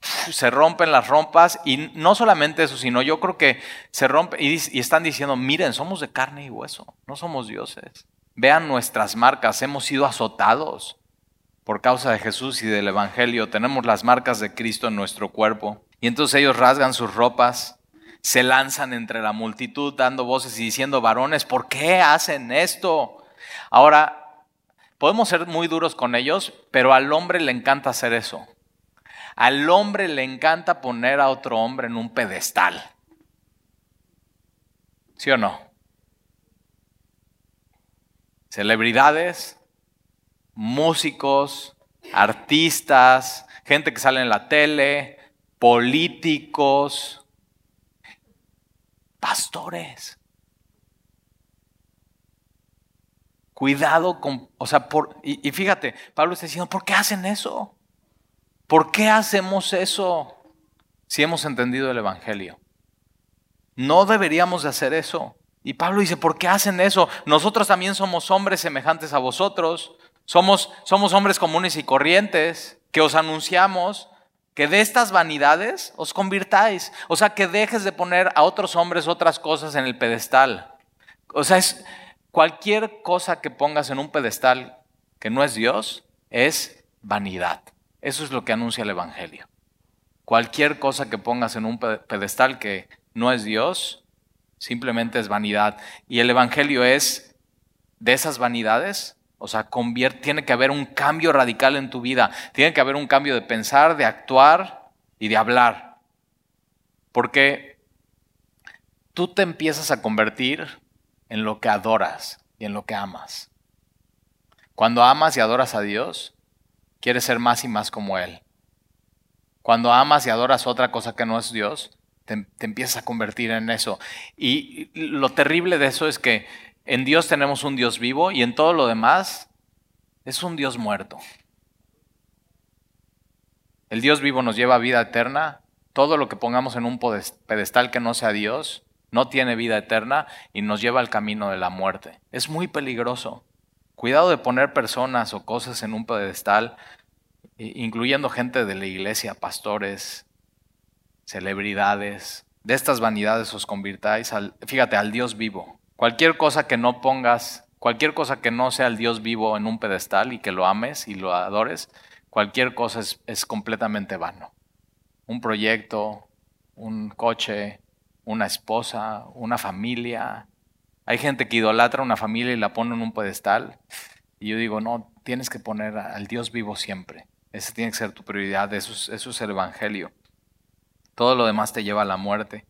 se rompen las rompas y no solamente eso, sino yo creo que se rompe y, y están diciendo, miren, somos de carne y hueso, no somos dioses. Vean nuestras marcas, hemos sido azotados por causa de Jesús y del Evangelio, tenemos las marcas de Cristo en nuestro cuerpo. Y entonces ellos rasgan sus ropas, se lanzan entre la multitud dando voces y diciendo, varones, ¿por qué hacen esto? Ahora, podemos ser muy duros con ellos, pero al hombre le encanta hacer eso. Al hombre le encanta poner a otro hombre en un pedestal. ¿Sí o no? Celebridades, músicos, artistas, gente que sale en la tele, políticos, pastores. Cuidado con, o sea, por, y, y, fíjate, Pablo está diciendo, ¿por qué hacen eso? ¿Por qué hacemos eso si hemos entendido el Evangelio? No deberíamos de hacer eso. Y Pablo dice, ¿por qué hacen eso? Nosotros también somos hombres semejantes a vosotros. Somos, somos hombres comunes y corrientes que os anunciamos que de estas vanidades os convirtáis. O sea, que dejes de poner a otros hombres otras cosas en el pedestal. O sea, es cualquier cosa que pongas en un pedestal que no es Dios es vanidad. Eso es lo que anuncia el Evangelio. Cualquier cosa que pongas en un pedestal que no es Dios, simplemente es vanidad. Y el Evangelio es de esas vanidades o sea, tiene que haber un cambio radical en tu vida. Tiene que haber un cambio de pensar, de actuar y de hablar. Porque tú te empiezas a convertir en lo que adoras y en lo que amas. Cuando amas y adoras a Dios, quieres ser más y más como Él. Cuando amas y adoras otra cosa que no es Dios, te, te empiezas a convertir en eso. Y lo terrible de eso es que en Dios tenemos un Dios vivo y en todo lo demás es un Dios muerto. El Dios vivo nos lleva a vida eterna. Todo lo que pongamos en un pedestal que no sea Dios no tiene vida eterna y nos lleva al camino de la muerte. Es muy peligroso. Cuidado de poner personas o cosas en un pedestal, incluyendo gente de la iglesia, pastores, celebridades. De estas vanidades os convirtáis al, fíjate, al Dios vivo. Cualquier cosa que no pongas, cualquier cosa que no sea el Dios vivo en un pedestal y que lo ames y lo adores, cualquier cosa es, completamente vano. Un proyecto, un coche, una esposa, una familia. Hay gente que idolatra una familia y la pone en un pedestal. Y yo digo, no, tienes que poner al Dios vivo siempre. Esa tiene que ser tu prioridad. Eso es, eso es el Evangelio. Todo lo demás te lleva a la muerte.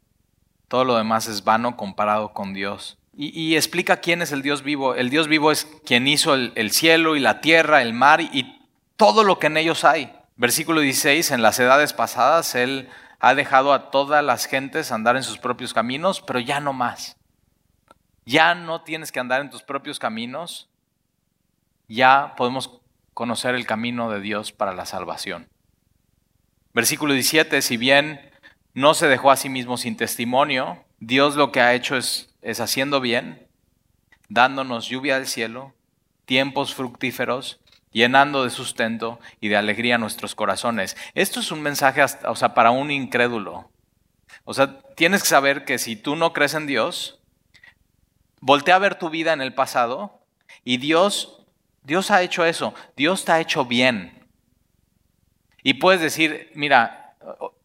Todo lo demás es vano comparado con Dios. Y, explica quién es el Dios vivo. El Dios vivo es quien hizo el, el cielo y la tierra, el mar y todo lo que en ellos hay. Versículo 16, en las edades pasadas Él ha dejado a todas las gentes andar en sus propios caminos, pero ya no más. Ya no tienes que andar en tus propios caminos, ya podemos conocer el camino de Dios para la salvación. Versículo 17, si bien no se dejó a sí mismo sin testimonio, Dios lo que ha hecho es, es haciendo bien, dándonos lluvia del cielo, tiempos fructíferos llenando de sustento y de alegría nuestros corazones. Esto es un mensaje o sea, para un incrédulo. O sea, tienes que saber que si tú no crees en Dios, voltea a ver tu vida en el pasado y Dios, Dios ha hecho eso, Dios te ha hecho bien. Y puedes decir, mira,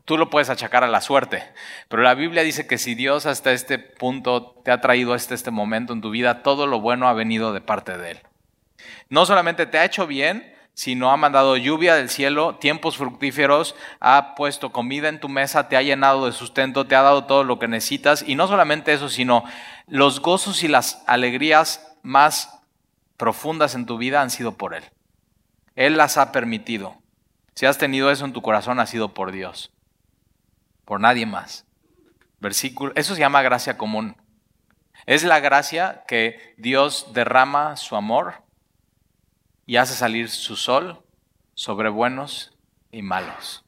tú lo puedes achacar a la suerte, pero la Biblia dice que si Dios hasta este punto te ha traído hasta este momento en tu vida, todo lo bueno ha venido de parte de Él. No solamente te ha hecho bien, sino ha mandado lluvia del cielo, tiempos fructíferos, ha puesto comida en tu mesa, te ha llenado de sustento, te ha dado todo lo que necesitas. Y no solamente eso, sino los gozos y las alegrías más profundas en tu vida han sido por Él. Él las ha permitido. Si has tenido eso en tu corazón, ha sido por Dios, por nadie más. Versículo, eso se llama gracia común. Es la gracia que Dios derrama su amor y hace salir su sol sobre buenos y malos.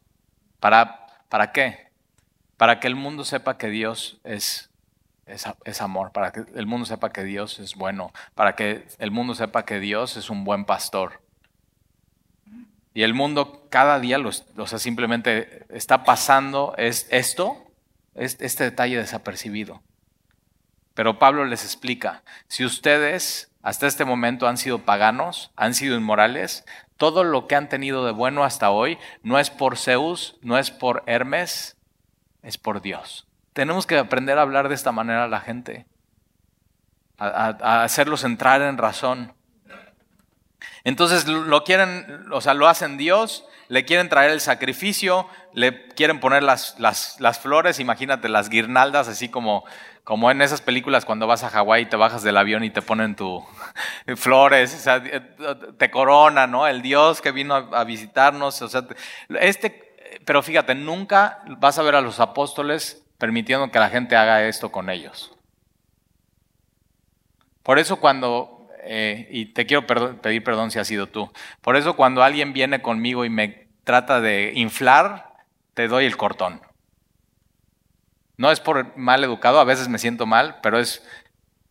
¿Para, ¿Para qué? Para que el mundo sepa que Dios es, es, amor, para que el mundo sepa que Dios es bueno, para que el mundo sepa que Dios es un buen pastor. Y el mundo cada día, o sea, simplemente está pasando es esto, es, este detalle desapercibido. Pero Pablo les explica, si ustedes hasta este momento han sido paganos, han sido inmorales. Todo lo que han tenido de bueno hasta hoy no es por Zeus, no es por Hermes, es por Dios. Tenemos que aprender a hablar de esta manera a la gente, a, hacerlos entrar en razón. Entonces lo quieren, o sea, lo hacen Dios, le quieren traer el sacrificio, le quieren poner las, las, las flores, imagínate las guirnaldas, así como como en esas películas cuando vas a Hawái te bajas del avión y te ponen tu flores, o sea, te corona, ¿no? El Dios que vino a, visitarnos, o sea, este, pero fíjate, nunca vas a ver a los apóstoles permitiendo que la gente haga esto con ellos. Por eso cuando, eh, y te quiero pedir perdón si has sido tú, por eso cuando alguien viene conmigo y me trata de inflar, te doy el cortón. No es por mal educado, a veces me siento mal, pero es,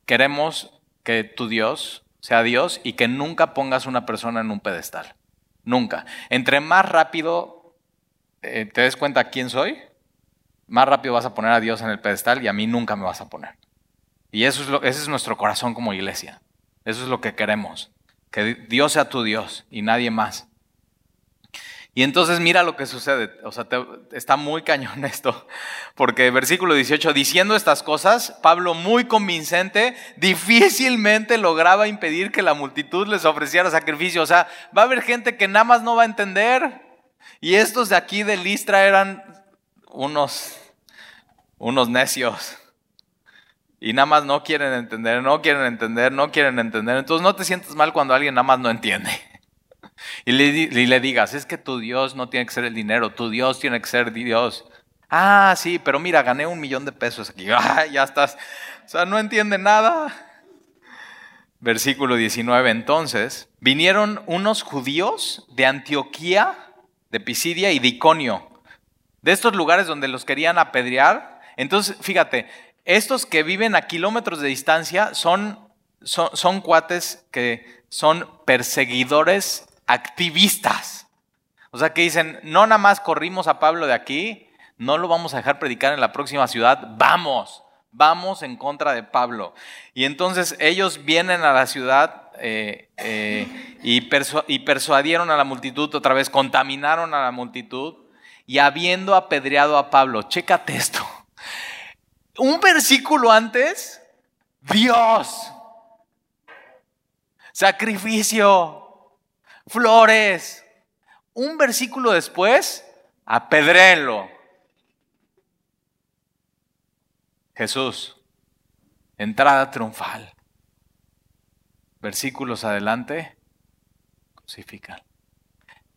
queremos que tu Dios sea Dios y que nunca pongas una persona en un pedestal. Nunca. Entre más rápido eh, te des cuenta quién soy, más rápido vas a poner a Dios en el pedestal y a mí nunca me vas a poner. Y eso es lo, ese es nuestro corazón como iglesia. Eso es lo que queremos. Que Dios sea tu Dios y nadie más. Y entonces mira lo que sucede, o sea, está muy cañón esto, porque versículo 18, diciendo estas cosas, Pablo muy convincente, difícilmente lograba impedir que la multitud les ofreciera sacrificio, o sea, va a haber gente que nada más no va a entender, y estos de aquí de Listra eran unos, unos necios, y nada más no quieren entender, no quieren entender, no quieren entender, entonces no te sientes mal cuando alguien nada más no entiende. Y le, digas, es que tu Dios no tiene que ser el dinero, tu Dios tiene que ser Dios. Ah, sí, pero mira, gané un millón de pesos aquí. Ah, ya estás. O sea, no entiende nada. Versículo 19. Entonces, vinieron unos judíos de Antioquía, de Pisidia y de Iconio, de estos lugares donde los querían apedrear. Entonces, fíjate, estos que viven a kilómetros de distancia son, son, cuates que son perseguidores activistas. O sea, que dicen, no nada más corrimos a Pablo de aquí, no lo vamos a dejar predicar en la próxima ciudad, vamos, vamos en contra de Pablo. Y entonces ellos vienen a la ciudad eh, eh, y, y persuadieron a la multitud otra vez, contaminaron a la multitud y habiendo apedreado a Pablo, chécate esto. Un versículo antes, Dios, sacrificio, flores. Un versículo después, apedréenlo. Jesús, entrada triunfal. Versículos adelante, crucifican.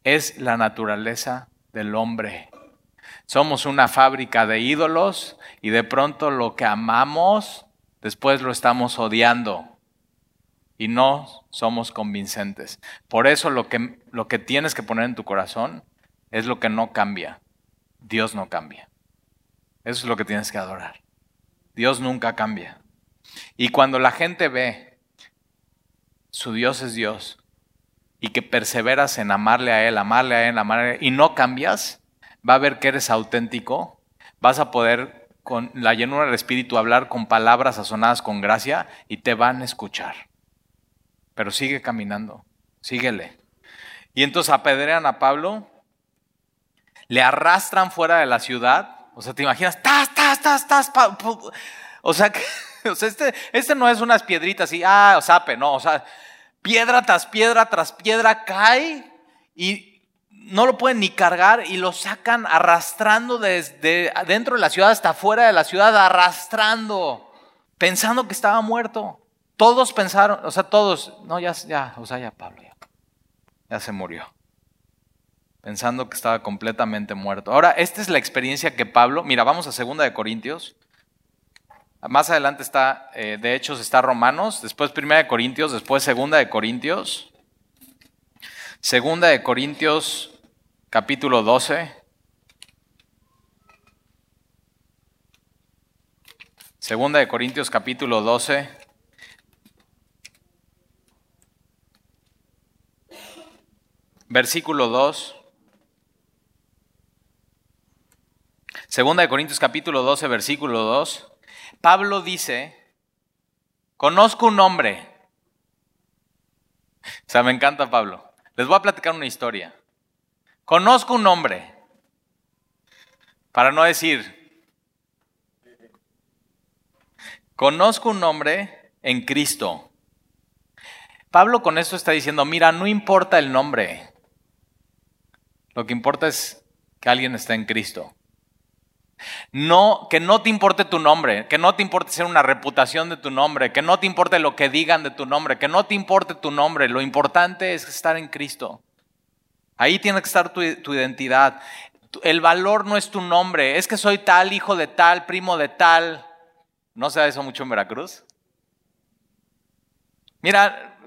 Es la naturaleza del hombre. Somos una fábrica de ídolos y de pronto lo que amamos, después lo estamos odiando y no somos convincentes. Por eso lo que, lo que tienes que poner en tu corazón es lo que no cambia. Dios no cambia. Eso es lo que tienes que adorar. Dios nunca cambia. Y cuando la gente ve su Dios es Dios y que perseveras en amarle a Él, amarle a Él, amarle a Él, y no cambias, va a ver que eres auténtico, vas a poder con la llenura del Espíritu hablar con palabras sazonadas con gracia y te van a escuchar. Pero sigue caminando, síguele. Y entonces apedrean a Pablo, le arrastran fuera de la ciudad, o sea, te imaginas, tas, tas, tas, tas, o sea, que, este, este no es unas piedritas y, ah, sape, no, o sea, piedra tras piedra tras piedra cae y no lo pueden ni cargar y lo sacan arrastrando desde dentro de la ciudad hasta afuera de la ciudad, arrastrando, pensando que estaba muerto. Todos pensaron, o sea, todos, no, ya, ya, o sea, ya Pablo, ya, se murió. Pensando que estaba completamente muerto. Ahora, esta es la experiencia que Pablo, mira, vamos a segunda de Corintios, más adelante está, eh, de Hechos está Romanos, después Primera de Corintios, después Segunda de Corintios. Segunda de Corintios, capítulo 12. Segunda de Corintios, capítulo 12. Versículo 2. Segunda de Corintios capítulo 12, versículo 2. Pablo dice, conozco un hombre. O sea, me encanta Pablo. Les voy a platicar una historia. Conozco un hombre. Para no decir, conozco un hombre en Cristo. Pablo con esto está diciendo, mira, no importa el nombre. Lo que importa es que alguien está en Cristo. No, que no te importe tu nombre, que no te importe ser una reputación de tu nombre, que no te importe lo que digan de tu nombre, que no te importe tu nombre. Lo importante es estar en Cristo. Ahí tiene que estar tu, tu identidad. El valor no es tu nombre, es que soy tal, hijo de tal, primo de tal. ¿No se da eso mucho en Veracruz? Mira,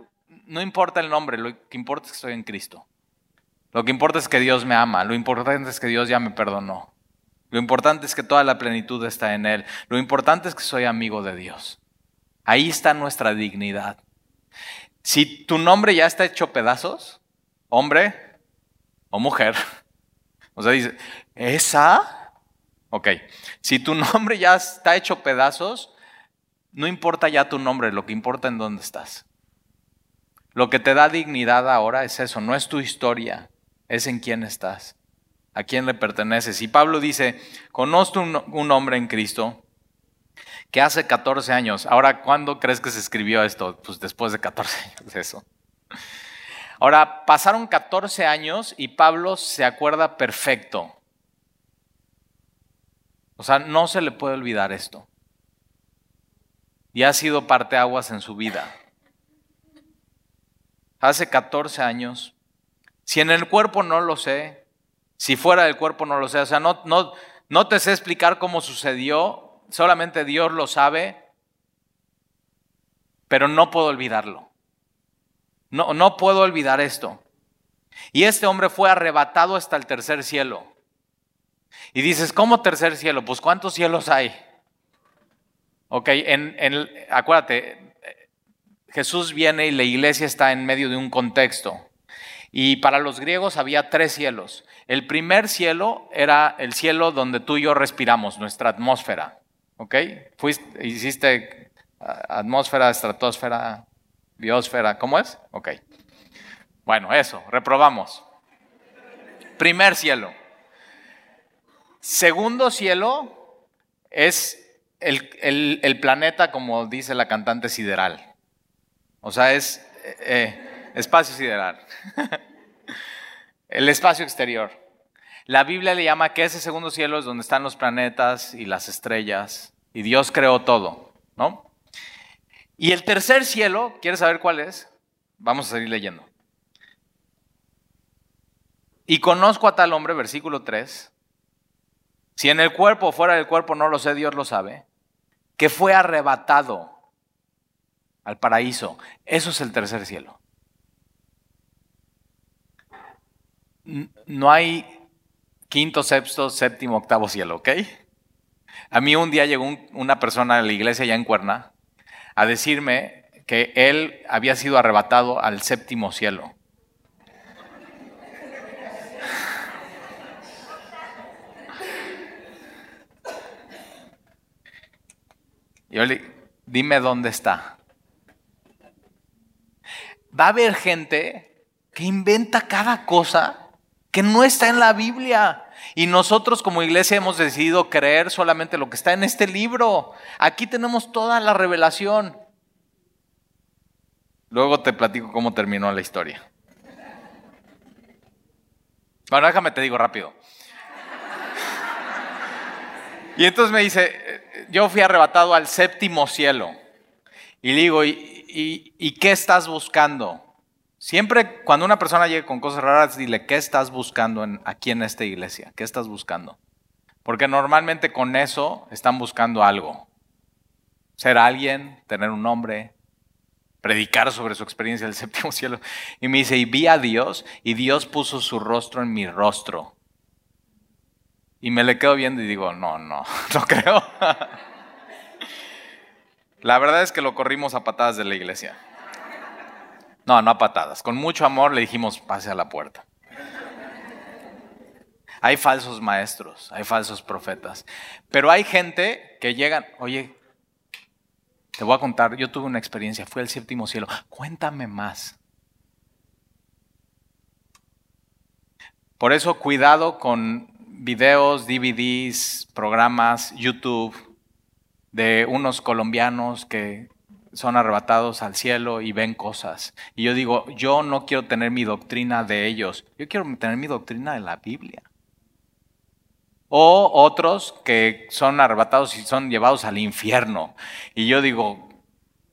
no importa el nombre, lo que importa es que estoy en Cristo. Lo que importa es que Dios me ama, lo importante es que Dios ya me perdonó. Lo importante es que toda la plenitud está en Él. Lo importante es que soy amigo de Dios. Ahí está nuestra dignidad. Si tu nombre ya está hecho pedazos, hombre o mujer, o sea, dice, ¿esa? Ok, si tu nombre ya está hecho pedazos, no importa ya tu nombre, lo que importa en dónde estás. Lo que te da dignidad ahora es eso, no es tu historia, es en quién estás a quién le perteneces. Y Pablo dice, conozco un, hombre en Cristo que hace 14 años, ahora, ¿cuándo crees que se escribió esto? Pues después de 14 años, eso. Ahora, pasaron 14 años y Pablo se acuerda perfecto. O sea, no se le puede olvidar esto. Y ha sido parteaguas en su vida. Hace 14 años, si en el cuerpo no lo sé, si fuera del cuerpo no lo sé. O sea, no, no, no te sé explicar cómo sucedió, solamente Dios lo sabe, pero no puedo olvidarlo. No, no puedo olvidar esto. Y este hombre fue arrebatado hasta el tercer cielo. Y dices, ¿cómo tercer cielo? Pues ¿cuántos cielos hay? Ok, en, en, acuérdate, Jesús viene y la iglesia está en medio de un contexto. Y para los griegos había tres cielos. El primer cielo era el cielo donde tú y yo respiramos, nuestra atmósfera. ¿Ok? Fuiste, hiciste atmósfera, estratosfera, biosfera, ¿cómo es? Ok. Bueno, eso, reprobamos. Primer cielo. Segundo cielo es el, planeta, como dice la cantante sideral. O sea, es eh, eh, espacio sideral. el espacio exterior. La Biblia le llama que ese segundo cielo es donde están los planetas y las estrellas. Y Dios creó todo, ¿no? Y el tercer cielo, ¿quieres saber cuál es? Vamos a seguir leyendo. Y conozco a tal hombre, versículo 3. Si en el cuerpo o fuera del cuerpo no lo sé, Dios lo sabe. Que fue arrebatado al paraíso. Eso es el tercer cielo. No hay quinto, sexto, séptimo, octavo cielo, ¿ok? A mí un día llegó una persona a la iglesia ya en Cuerna a decirme que él había sido arrebatado al séptimo cielo. yo le dime dónde está. Va a haber gente que inventa cada cosa que no está en la Biblia. Y nosotros como iglesia hemos decidido creer solamente lo que está en este libro. Aquí tenemos toda la revelación. Luego te platico cómo terminó la historia. Bueno, déjame te digo rápido. Y entonces me dice, yo fui arrebatado al séptimo cielo. Y digo, ¿y, qué estás buscando? Siempre cuando una persona llegue con cosas raras, dile, ¿qué estás buscando aquí en esta iglesia? ¿Qué estás buscando? Porque normalmente con eso están buscando algo. Ser alguien, tener un nombre, predicar sobre su experiencia del séptimo cielo. Y me dice, y vi a Dios y Dios puso su rostro en mi rostro. Y me le quedo viendo y digo, no, no, no creo. La verdad es que lo corrimos a patadas de la iglesia. No, no a patadas. Con mucho amor le dijimos, pase a la puerta. Hay falsos maestros, hay falsos profetas. Pero hay gente que llegan, oye, te voy a contar, yo tuve una experiencia, fui al séptimo cielo. Cuéntame más. Por eso cuidado con videos, DVDs, programas, YouTube de unos colombianos que son arrebatados al cielo y ven cosas. Y yo digo, yo no quiero tener mi doctrina de ellos, yo quiero tener mi doctrina de la Biblia. O otros que son arrebatados y son llevados al infierno. Y yo digo,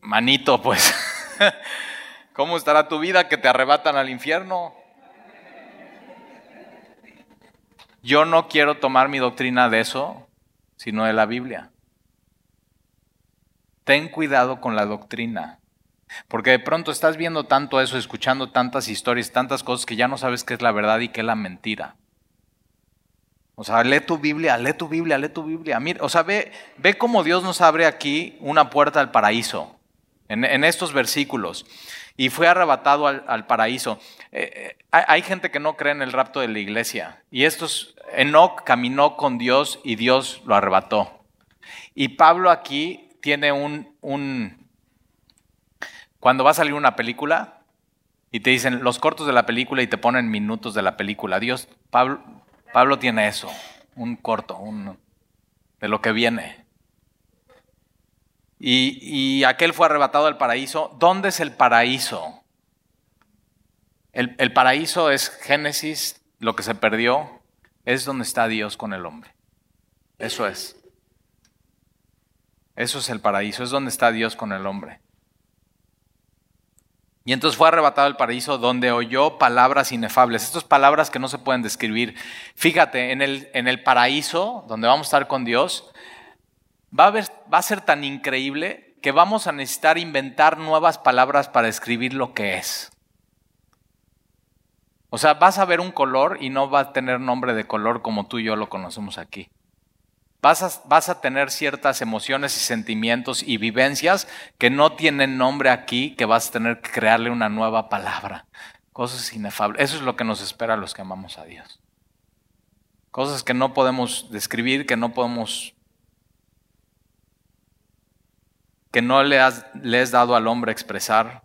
manito, pues, ¿cómo estará tu vida que te arrebatan al infierno? Yo no quiero tomar mi doctrina de eso, sino de la Biblia. Ten cuidado con la doctrina, porque de pronto estás viendo tanto eso, escuchando tantas historias, tantas cosas que ya no sabes qué es la verdad y qué es la mentira. O sea, lee tu Biblia, lee tu Biblia, lee tu Biblia. Mira, o sea, ve, ve cómo Dios nos abre aquí una puerta al paraíso, en, estos versículos. Y fue arrebatado al, paraíso. Eh, eh, hay gente que no cree en el rapto de la iglesia. Y estos, Enoch caminó con Dios y Dios lo arrebató. Y Pablo aquí tiene un, un, cuando va a salir una película y te dicen los cortos de la película y te ponen minutos de la película. Dios, Pablo, Pablo tiene eso, un corto, un, de lo que viene. Y, y, aquel fue arrebatado del paraíso. ¿Dónde es el paraíso? El, paraíso es Génesis, lo que se perdió, es donde está Dios con el hombre. Eso es. Eso es el paraíso, es donde está Dios con el hombre. Y entonces fue arrebatado el paraíso donde oyó palabras inefables. Estas palabras que no se pueden describir. Fíjate, en el, en el paraíso, donde vamos a estar con Dios, va a, ser tan increíble que vamos a necesitar inventar nuevas palabras para describir lo que es. O sea, vas a ver un color y no va a tener nombre de color como tú y yo lo conocemos aquí. Vas a, tener ciertas emociones y sentimientos y vivencias que no tienen nombre aquí, que vas a tener que crearle una nueva palabra. Cosas inefables. Eso es lo que nos espera a los que amamos a Dios. Cosas que no podemos describir, que no podemos... que no le le has dado al hombre expresar.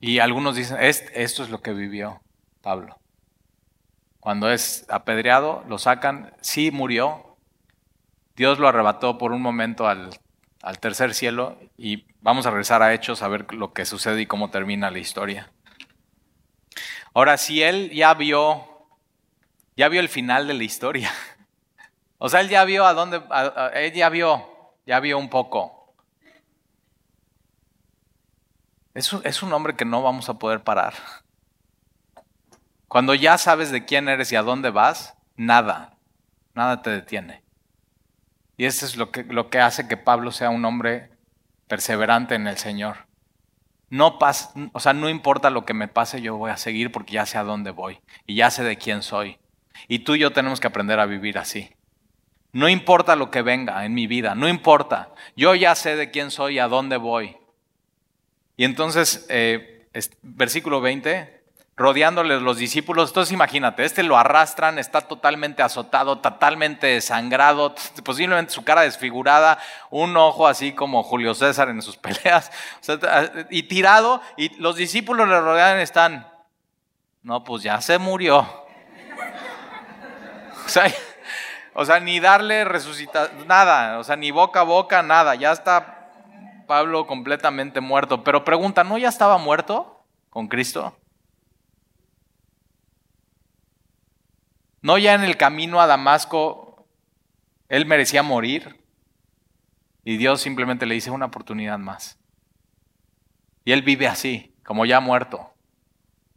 Y algunos dicen, esto es lo que vivió Pablo. Cuando es apedreado, lo sacan, sí murió. Dios lo arrebató por un momento al, al tercer cielo y vamos a regresar a Hechos a ver lo que sucede y cómo termina la historia. Ahora, si él ya vio, ya vio el final de la historia, o sea, él ya vio a dónde, él ya vio, ya vio un poco. Es es un hombre que no vamos a poder parar. Cuando ya sabes de quién eres y a dónde vas, nada, nada te detiene. Y eso es lo que, lo que hace que Pablo sea un hombre perseverante en el Señor. No pasa, o sea, no importa lo que me pase, yo voy a seguir porque ya sé a dónde voy y ya sé de quién soy. Y tú y yo tenemos que aprender a vivir así. No importa lo que venga en mi vida, no importa. Yo ya sé de quién soy y a dónde voy. Y entonces, eh, versículo 20, rodeándoles los discípulos. Entonces imagínate, este lo arrastran, está totalmente azotado, totalmente sangrado, posiblemente su cara desfigurada, un ojo así como Julio César en sus peleas, y tirado, y los discípulos le rodean y están, no, pues ya se murió. O sea, ni darle resucitar, nada, o sea, ni boca a boca, nada, ya está Pablo completamente muerto. Pero pregunta, ¿no ya estaba muerto con Cristo? No ya en el camino a Damasco, él merecía morir. Y Dios simplemente le dice una oportunidad más. Y él vive así, como ya muerto,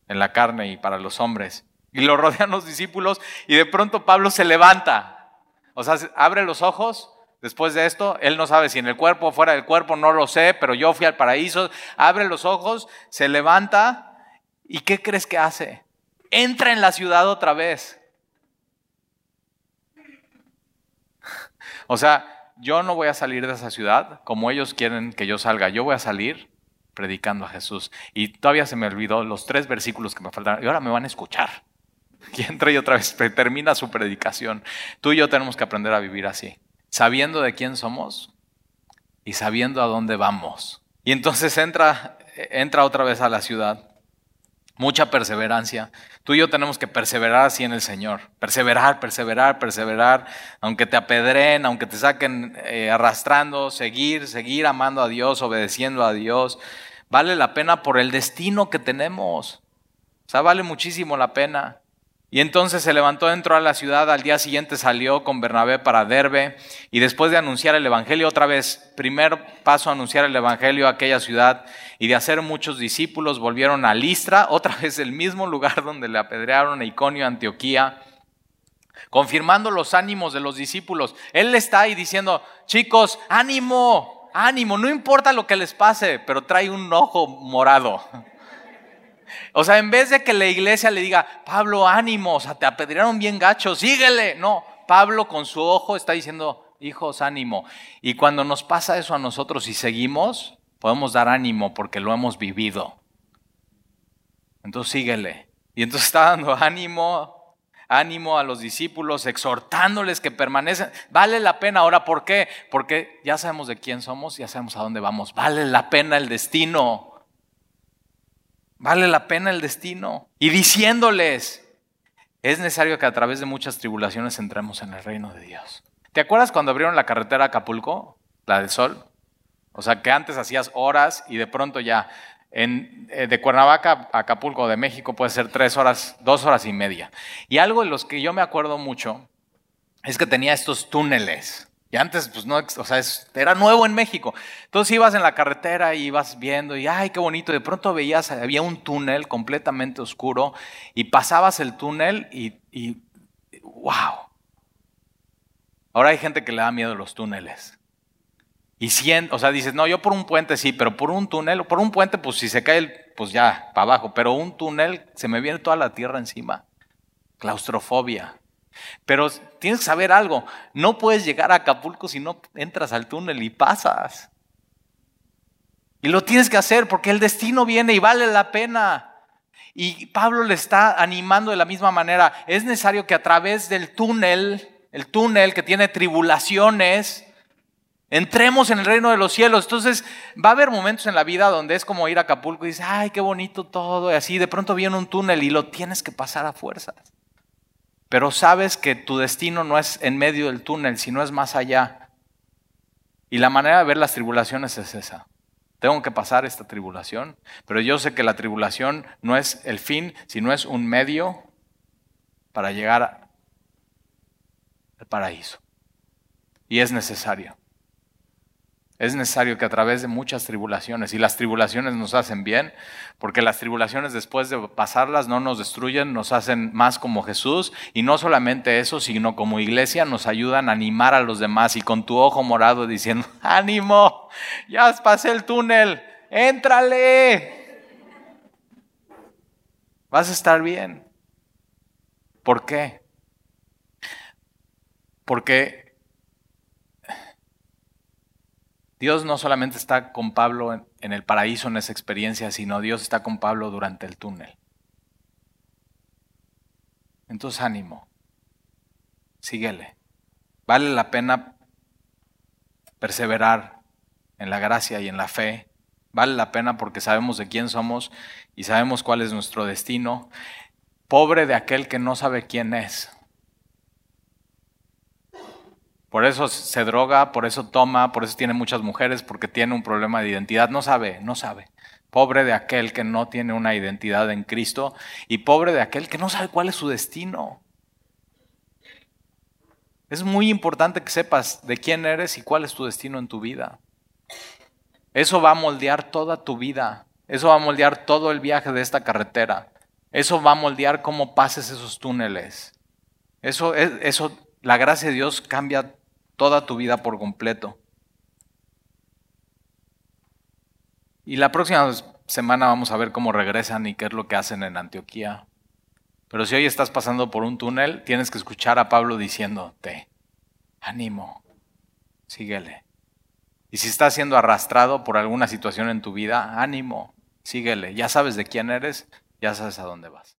en la carne y para los hombres. Y lo rodean los discípulos y de pronto Pablo se levanta. O sea, abre los ojos. Después de esto, él no sabe si en el cuerpo o fuera del cuerpo, no lo sé, pero yo fui al paraíso. Abre los ojos, se levanta. ¿Y qué crees que hace? Entra en la ciudad otra vez. O sea, yo no voy a salir de esa ciudad como ellos quieren que yo salga. Yo voy a salir predicando a Jesús. Y todavía se me olvidó los tres versículos que me faltaron. Y ahora me van a escuchar. Y entra y otra vez termina su predicación. Tú y yo tenemos que aprender a vivir así. Sabiendo de quién somos y sabiendo a dónde vamos. Y entonces entra, entra otra vez a la ciudad mucha perseverancia. Tú y yo tenemos que perseverar así en el Señor. Perseverar, perseverar, perseverar. Aunque te apedreen, aunque te saquen eh, arrastrando, seguir, seguir amando a Dios, obedeciendo a Dios. Vale la pena por el destino que tenemos. O sea, vale muchísimo la pena. Y entonces se levantó, entró a la ciudad, al día siguiente salió con Bernabé para Derbe y después de anunciar el Evangelio otra vez, primer paso anunciar el Evangelio a aquella ciudad y de hacer muchos discípulos, volvieron a Listra, otra vez el mismo lugar donde le apedrearon a Iconio, Antioquía, confirmando los ánimos de los discípulos. Él está ahí diciendo, chicos, ánimo, ánimo, no importa lo que les pase, pero trae un ojo morado. O sea, en vez de que la iglesia le diga, Pablo, ánimo, o sea, te apedrearon bien gacho, síguele. No, Pablo con su ojo está diciendo, hijos, ánimo. Y cuando nos pasa eso a nosotros y seguimos, podemos dar ánimo porque lo hemos vivido. Entonces síguele. Y entonces está dando ánimo, ánimo a los discípulos, exhortándoles que permanecen. Vale la pena ahora, ¿por qué? Porque ya sabemos de quién somos, ya sabemos a dónde vamos. Vale la pena el destino. Vale la pena el destino. Y diciéndoles, es necesario que a través de muchas tribulaciones entremos en el reino de Dios. ¿Te acuerdas cuando abrieron la carretera a Acapulco, la del sol? O sea, que antes hacías horas y de pronto ya en, eh, de Cuernavaca a Acapulco, de México, puede ser tres horas, dos horas y media. Y algo de los que yo me acuerdo mucho es que tenía estos túneles. Y antes, pues no, o sea, era nuevo en México. Entonces ibas en la carretera y ibas viendo y, ay, qué bonito. De pronto veías, había un túnel completamente oscuro y pasabas el túnel y, wow. Ahora hay gente que le da miedo a los túneles. Y cien, o sea, dices, no, yo por un puente sí, pero por un túnel, por un puente, pues si se cae, el, pues ya, para abajo. Pero un túnel, se me viene toda la tierra encima. Claustrofobia. Pero tienes que saber algo, no puedes llegar a Acapulco si no entras al túnel y pasas. Y lo tienes que hacer porque el destino viene y vale la pena. Y Pablo le está animando de la misma manera. Es necesario que a través del túnel, el túnel que tiene tribulaciones, entremos en el reino de los cielos. Entonces va a haber momentos en la vida donde es como ir a Acapulco y dices, ay, qué bonito todo. Y así de pronto viene un túnel y lo tienes que pasar a fuerzas. Pero sabes que tu destino no es en medio del túnel, sino es más allá. Y la manera de ver las tribulaciones es esa. Tengo que pasar esta tribulación, pero yo sé que la tribulación no es el fin, sino es un medio para llegar al paraíso. Y es necesario. Es necesario que a través de muchas tribulaciones, y las tribulaciones nos hacen bien, porque las tribulaciones después de pasarlas no nos destruyen, nos hacen más como Jesús, y no solamente eso, sino como iglesia nos ayudan a animar a los demás y con tu ojo morado diciendo, ánimo, ya pasé el túnel, éntrale, vas a estar bien. ¿Por qué? Porque Dios no solamente está con Pablo en, el paraíso en esa experiencia, sino Dios está con Pablo durante el túnel. Entonces ánimo, síguele. Vale la pena perseverar en la gracia y en la fe. Vale la pena porque sabemos de quién somos y sabemos cuál es nuestro destino. Pobre de aquel que no sabe quién es. Por eso se droga, por eso toma, por eso tiene muchas mujeres, porque tiene un problema de identidad. No sabe, no sabe. Pobre de aquel que no tiene una identidad en Cristo y pobre de aquel que no sabe cuál es su destino. Es muy importante que sepas de quién eres y cuál es tu destino en tu vida. Eso va a moldear toda tu vida. Eso va a moldear todo el viaje de esta carretera. Eso va a moldear cómo pases esos túneles. Eso, eso, la gracia de Dios cambia toda tu vida por completo. Y la próxima semana vamos a ver cómo regresan y qué es lo que hacen en Antioquía. Pero si hoy estás pasando por un túnel, tienes que escuchar a Pablo diciéndote, ánimo, síguele. Y si estás siendo arrastrado por alguna situación en tu vida, ánimo, síguele. Ya sabes de quién eres, ya sabes a dónde vas.